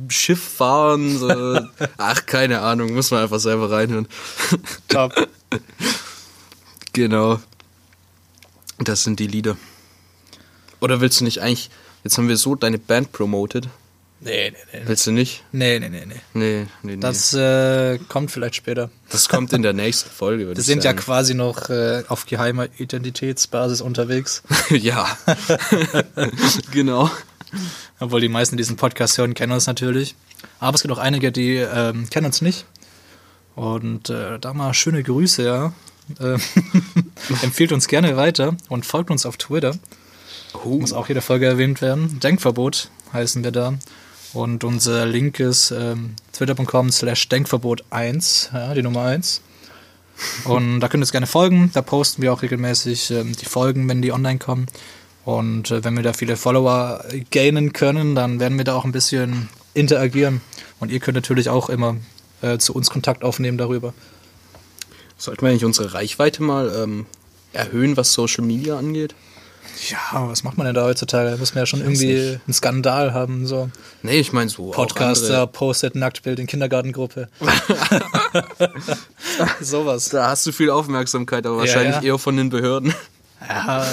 Schifffahren. So. (laughs) Ach, keine Ahnung, muss man einfach selber reinhören. Top. (laughs) Genau. Das sind die Lieder. Oder willst du nicht eigentlich, jetzt haben wir so deine Band promoted. Nee, nee, nee. Willst du nicht? Nee, nee, nee, nee. Nee, nee, nee. Das äh, kommt vielleicht später. das kommt in der nächsten Folge, (laughs) Wir sind ja quasi noch äh, auf geheimer Identitätsbasis unterwegs. ja. genau. (laughs) Obwohl die meisten, die diesen Podcast hören, kennen uns natürlich. Aber es gibt auch einige, die ähm, kennen uns nicht. Und äh, da mal schöne Grüße, ja. Äh, (laughs) empfiehlt uns gerne weiter und folgt uns auf Twitter. Muss auch jede Folge erwähnt werden. Denkverbot heißen wir da. Und unser Link ist ähm, twitter.com slash denkverbot1, ja, die Nummer 1. Und da könnt ihr uns gerne folgen. Da posten wir auch regelmäßig ähm, die Folgen, wenn die online kommen. Und äh, wenn wir da viele Follower gainen können, dann werden wir da auch ein bisschen interagieren. Und ihr könnt natürlich auch immer äh, zu uns Kontakt aufnehmen darüber. Sollten wir eigentlich unsere Reichweite mal ähm, erhöhen, was Social Media angeht? Ja, was macht man denn da heutzutage? Da muss man ja schon irgendwie nicht. einen Skandal haben. So Nee, ich meine so. Podcaster postet Nacktbild in Kindergartengruppe. (laughs) (laughs) Sowas. Da hast du viel Aufmerksamkeit, aber wahrscheinlich ja. eher von den Behörden. Ja,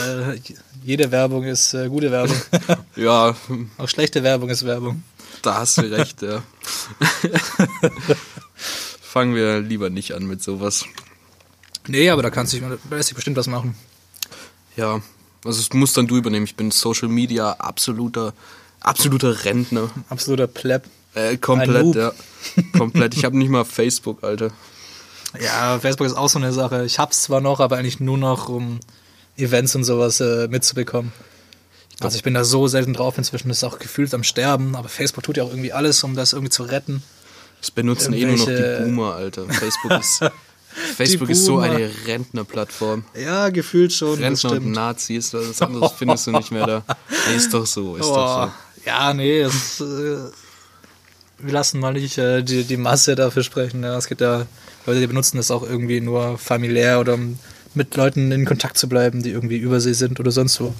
jede Werbung ist äh, gute Werbung. (laughs) ja, auch schlechte Werbung ist Werbung. da hast du recht, ja. (laughs) Fangen wir lieber nicht an mit sowas. Nee, aber da kannst du lässt sich bestimmt was machen. Ja, also es muss dann du übernehmen. Ich bin Social Media absoluter, absoluter Rentner. Absoluter Pleb. Äh, komplett, ja. Komplett. Ich habe nicht mal Facebook, Alter. Ja, Facebook ist auch so eine Sache. Ich hab's zwar noch, aber eigentlich nur noch, um Events und sowas äh, mitzubekommen. Also ich bin da so selten drauf inzwischen, das ist auch gefühlt am Sterben, aber Facebook tut ja auch irgendwie alles, um das irgendwie zu retten. Das benutzen eh nur noch die Boomer, Alter. Facebook ist, (laughs) Facebook ist so eine Rentnerplattform. Ja, gefühlt schon, das Rentner und. Nazis, was anderes (laughs) findest du nicht mehr da. Nee, ist doch so, ist doch Boah. Ja, nee, das, äh, wir lassen mal nicht äh, die, die Masse dafür sprechen. Ja. Es gibt ja Leute, die benutzen das auch irgendwie nur familiär oder um mit Leuten in Kontakt zu bleiben, die irgendwie übersee sind oder sonst wo. so.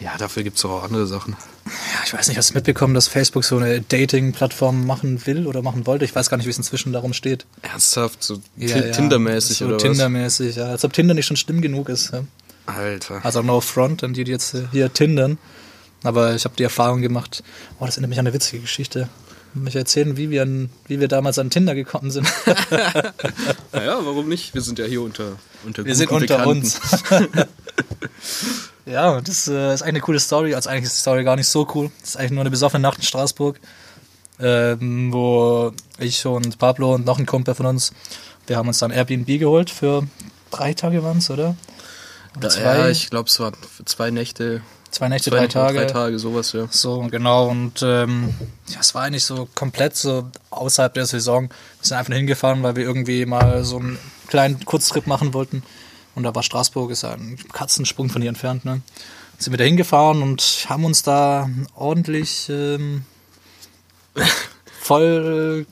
Ja, dafür gibt's doch auch andere Sachen. Ja, ich weiß nicht, hast du mitbekommen, dass Facebook so eine Dating-Plattform machen will oder machen wollte? Ich weiß gar nicht, wie es inzwischen darum steht. Ernsthaft, so Ja, Ti- ja. Tindermäßig so oder Tindermäßig, ja. Als ob Tinder nicht schon schlimm genug ist. Ja. was? Alter. Also no front an die, die jetzt hier tindern. Aber ich habe die Erfahrung gemacht, oh, das erinnert mich an eine witzige Geschichte. Mich erzählen, wie wir, an, wie wir damals an Tinder gekommen sind. (laughs) Naja, warum nicht? Wir sind ja hier unter, unter Wir sind unter Bekannten. uns. (laughs) ja, das äh, ist eigentlich eine coole Story. Also eigentlich ist die Story gar nicht so cool. Das ist eigentlich nur eine besoffene Nacht in Straßburg, ähm, wo ich und Pablo und noch ein Kumpel von uns, wir haben uns dann Airbnb geholt für drei Tage waren es, oder? Da, Zwei- ja, ich glaube, es waren zwei Nächte, Zwei Nächte, zwei drei Nächte, Tage. drei Tage, sowas, ja. So, genau. Und ähm, ja, es war eigentlich so komplett so außerhalb der Saison. Wir sind einfach hingefahren, weil wir irgendwie mal so einen kleinen Kurztrip machen wollten. Und da war Straßburg, ist ja ein Katzensprung von hier entfernt. Ne? Sind wir da hingefahren und haben uns da ordentlich ähm, (laughs) voll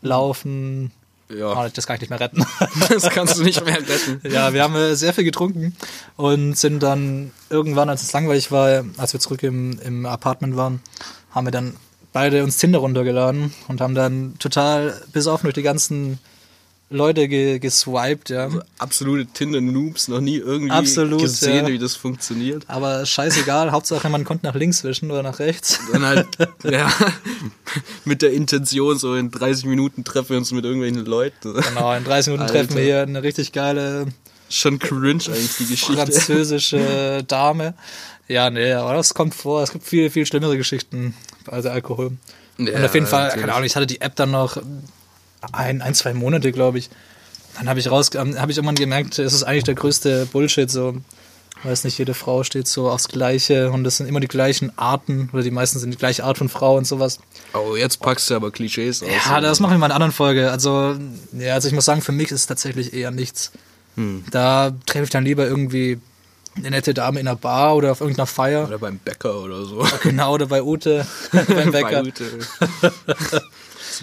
laufen. Ja, Ah, das kann ich nicht mehr retten. (laughs) (laughs) das kannst du nicht mehr retten. Ja, wir haben äh, sehr viel getrunken und sind dann irgendwann, als es langweilig war, als wir zurück im, im Apartment waren, haben wir dann beide uns Tinder runtergeladen und haben dann total besoffen durch die ganzen Leute ge geswiped, ja. Absolute Tinder-Noobs, noch nie irgendwie Absolut, gesehen, ja. wie das funktioniert. Aber scheißegal, (laughs) Hauptsache man konnte nach links wischen oder nach rechts. Dann halt, (laughs) ja, mit der Intention, so in 30 Minuten treffen wir uns mit irgendwelchen Leuten. Genau, in 30 Minuten Alter. treffen wir hier eine richtig geile Schon cringe eigentlich, die Geschichte. französische (laughs) Dame. Ja, nee, aber das kommt vor. Es gibt viel, viel schlimmere Geschichten der Alkohol. Ja, und auf jeden Fall, natürlich. keine Ahnung, ich hatte die App dann noch ein, ein zwei Monate, glaube ich. Dann habe ich raus, ähm, habe ich irgendwann gemerkt, es ist eigentlich der größte Bullshit, so. Weiß nicht, jede Frau steht so aufs Gleiche und es sind immer die gleichen Arten oder die meisten sind die gleiche Art von Frau und sowas. Oh, jetzt packst du aber Klischees aus. Ja, das machen wir in einer anderen Folge. Also, ja, also ich muss sagen, für mich ist es tatsächlich eher nichts. Hm. Da treffe ich dann lieber irgendwie eine nette Dame in einer Bar oder auf irgendeiner Feier. Oder beim Bäcker oder so. Genau, oder bei Ute (laughs) beim Bäcker. Bei, Ute. (laughs)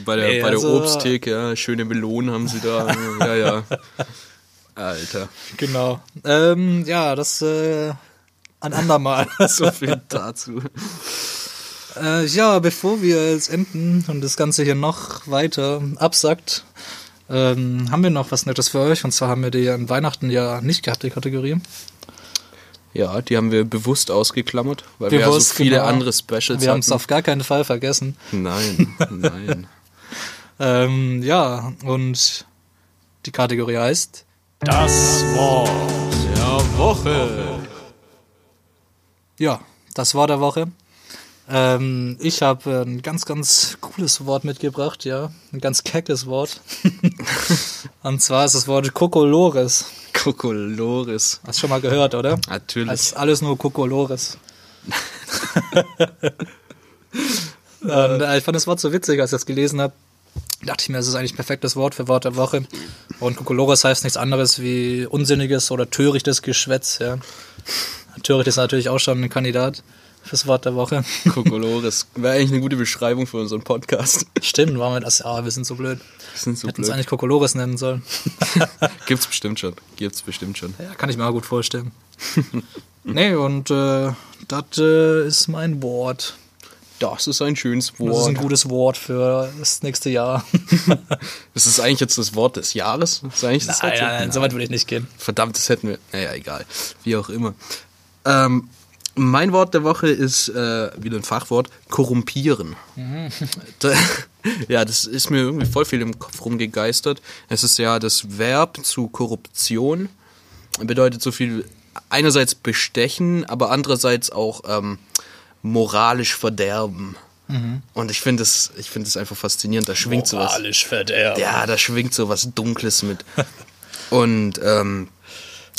bei der, Nee, bei der also- Obsttheke, ja, schöne Melonen haben sie da. Ja, ja. Alter, Genau. Ähm, ja, das äh, ein andermal. (laughs) so viel dazu. äh, ja, bevor wir jetzt enden und das Ganze hier noch weiter absackt, ähm, haben wir noch was Nettes für euch. Und zwar haben wir die an Weihnachten ja nicht gehabt, die Kategorie. Ja, die haben wir bewusst ausgeklammert, weil wir ja Bewusst, so viele genau. andere Specials Wir haben es hatten. auf gar keinen Fall vergessen. Nein, nein. (laughs) Ähm, ja, und die Kategorie heißt Das Wort der Woche. Ja, das Wort der Woche. Ähm, ich habe ein ganz, ganz cooles Wort mitgebracht, ja. Ein ganz keckes Wort. (laughs) Und zwar ist das Wort Kokolores. Kokolores. Hast du schon mal gehört, oder? Natürlich. Das ist alles nur Kokolores. (laughs) Und äh, ich fand das Wort so witzig, als ich das gelesen habe. Dachte ich mir, das ist eigentlich ein perfektes Wort für Wort der Woche. Und Kokolores heißt nichts anderes wie unsinniges oder törichtes Geschwätz, ja. Töricht ist natürlich auch schon ein Kandidat fürs Wort der Woche. (laughs) Kokolores. Wäre eigentlich eine gute Beschreibung für unseren Podcast. Stimmt, waren wir das? Ja, wir sind so blöd. Wir sind so Hätten es blöd. eigentlich Kokolores nennen sollen. (laughs) Gibt's bestimmt schon. Gibt's bestimmt schon. Ja, kann ich mir auch gut vorstellen. (laughs) nee, und äh, das äh, ist mein Wort. Das ist ein schönes Das ist Wort. ein gutes Wort für das nächste Jahr. (laughs) Das ist eigentlich jetzt das Wort des Jahres. Das ist eigentlich das nein, Wort- nein, nein, so weit würde ich nicht gehen. Verdammt, das hätten wir. Naja, egal. Wie auch immer. Ähm, mein Wort der Woche ist äh, wieder ein Fachwort: korrumpieren. Da, (laughs) ja, das ist mir irgendwie voll viel im Kopf rumgegeistert. Es ist ja das Verb zu Korruption. Bedeutet so viel einerseits bestechen, aber andererseits auch ähm, moralisch verderben. Und ich finde es es einfach faszinierend. Da schwingt sowas. verderben. Ja, da schwingt so was Dunkles mit. (laughs) Und ähm,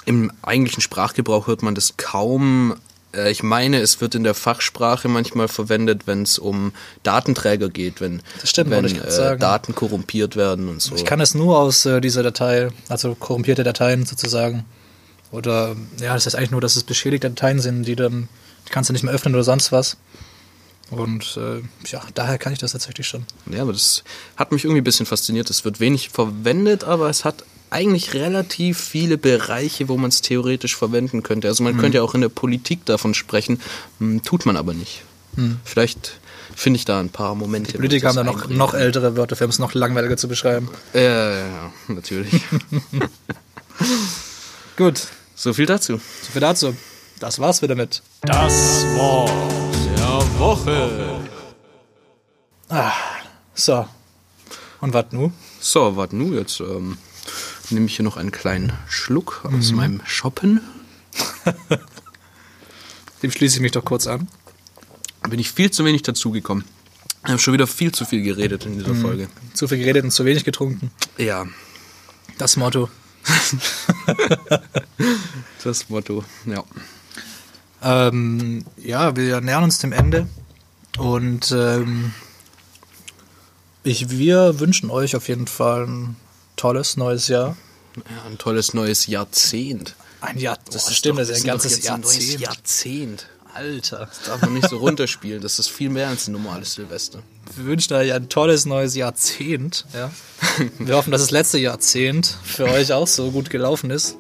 Im eigentlichen Sprachgebrauch hört man das kaum. Äh, Ich meine, es wird in der Fachsprache manchmal verwendet, wenn es um Datenträger geht, wenn, Das stimmt, wenn sagen. Daten korrumpiert werden und so. Ich kann es nur aus äh, dieser Datei, also korrumpierte Dateien sozusagen. Oder, ja, das heißt eigentlich nur, dass es beschädigte Dateien sind, die dann, die kannst du nicht mehr öffnen oder sonst was. Und äh, ja, daher kann ich das tatsächlich schon. Ja, aber das hat mich irgendwie ein bisschen fasziniert. Es wird wenig verwendet, aber es hat eigentlich relativ viele Bereiche, wo man es theoretisch verwenden könnte. Also man Mhm. könnte ja auch in der Politik davon sprechen, hm, tut man aber nicht. Vielleicht finde ich da ein paar Momente. Die Politiker haben da noch, noch ältere Wörter, für um es noch langweiliger zu beschreiben. Ja, ja, ja, natürlich. (laughs) (laughs) Gut, so viel dazu. so viel dazu. Das war's wieder mit. Das Wort der Woche. So. Und was nu? So, warte nu, jetzt ähm, nehme ich hier noch einen kleinen Schluck aus Mhm. meinem Shoppen. (laughs) Dem schließe ich mich doch kurz an. Bin ich viel zu wenig dazugekommen. Ich habe schon wieder viel zu viel geredet in Mhm. dieser Folge. Zu viel geredet und zu wenig getrunken. Ja, Das Motto. (laughs) das Motto, ja. Ähm, ja, wir nähern uns dem Ende. Und ähm, ich, wir wünschen euch auf jeden Fall ein tolles neues Jahr. Ja, ein tolles neues Jahrzehnt. Ein Jahr, das Boah, stimmt, doch- das ist ein ganzes jetzt ein neues Jahrzehnt. Jahrzehnt. Alter. Darf man nicht so runterspielen. Das ist viel mehr als ein normales Silvester. Wir wünschen euch ein tolles neues Jahrzehnt. Ja. Wir hoffen, dass das letzte Jahrzehnt für euch auch so gut gelaufen ist.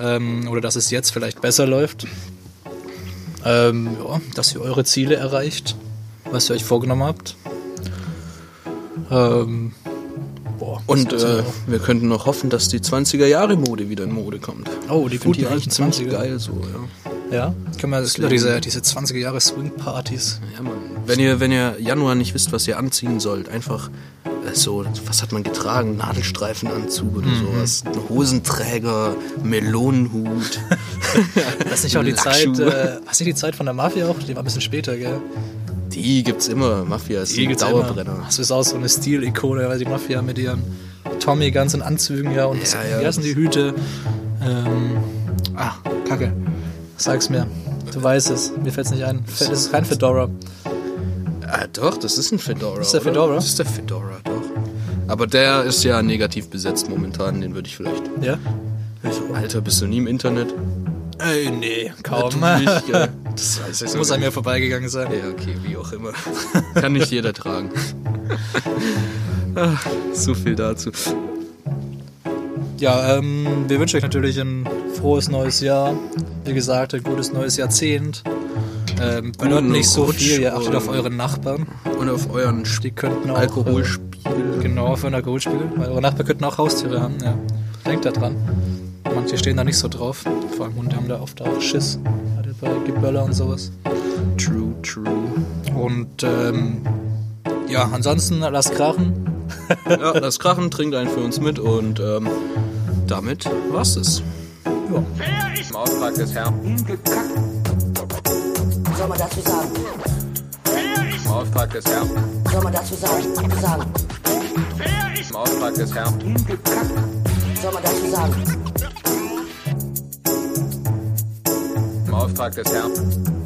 Ähm, oder dass es jetzt vielleicht besser läuft. Ähm, ja, dass ihr eure Ziele erreicht, was ihr euch vorgenommen habt. Ähm, boah, Und äh, wir könnten noch hoffen, dass die 20er Jahre Mode wieder in Mode kommt. oh, die guten alten ziemlich 20er. geil so, ja. Ja, können wir das diese, diese 20er Jahre Swing-Partys. Ja, Mann. Wenn ihr, wenn ihr Januar nicht wisst, was ihr anziehen sollt, einfach so, was hat man getragen? Nadelstreifenanzug oder Mhm. sowas. Ein Hosenträger, Melonenhut. (laughs) Das ist nicht auch die Zeit, äh, hast du die Zeit von der Mafia auch? Die war ein bisschen später, gell? Die gibt's immer. Mafia ist Die ein Dauerbrenner. Immer. Das ist auch so eine Stilikone, weil die Mafia mit ihren Tommy ganzen Anzügen ja und Ja, wie ja, heißen das- die Hüte? Ähm, ah, Kacke. Sag's mir. Du weißt es. Mir fällt's nicht ein. Das ist kein Fedora. Ah, doch, das ist ein Fedora. Ist der oder? Fedora? Das ist der Fedora. Aber der ist ja negativ besetzt momentan, den würde ich vielleicht. Ja? Alter, bist du nie im Internet? Ey, nee, kaum. Natürlich, gell. (laughs) Das weiß ich Das muss an mir vorbeigegangen sein. Ja, okay, wie auch immer. (laughs) Kann nicht jeder tragen. So viel dazu. Ja, ähm, wir wünschen euch natürlich ein frohes neues Jahr. Wie gesagt, ein gutes neues Jahrzehnt. Ähm, benutzt nicht so Rutsch viel, ihr achtet auf eure Nachbarn. Und auf euren Die könnten auch. Alkoholspiegel. Äh, genau, auf euren Alkoholspiegel. Weil eure Nachbarn könnten auch Haustiere haben, ja. Denkt da dran. Manche stehen da nicht so drauf. Vor allem Hunde haben da oft auch Schiss. Gerade bei Geböller und sowas. True, true. Und ähm, ja, ansonsten lasst krachen. (laughs) Ja, das Krachen trinkt einen für uns mit und ähm, damit war's es. Ja. Im Auftrag des Herrn. Was soll man dazu sagen? Im Auftrag des Herrn. Was soll man dazu sagen? sagen? Im Auftrag des Herrn. Hingekackt. Soll man dazu sagen? Im Auftrag des Herrn.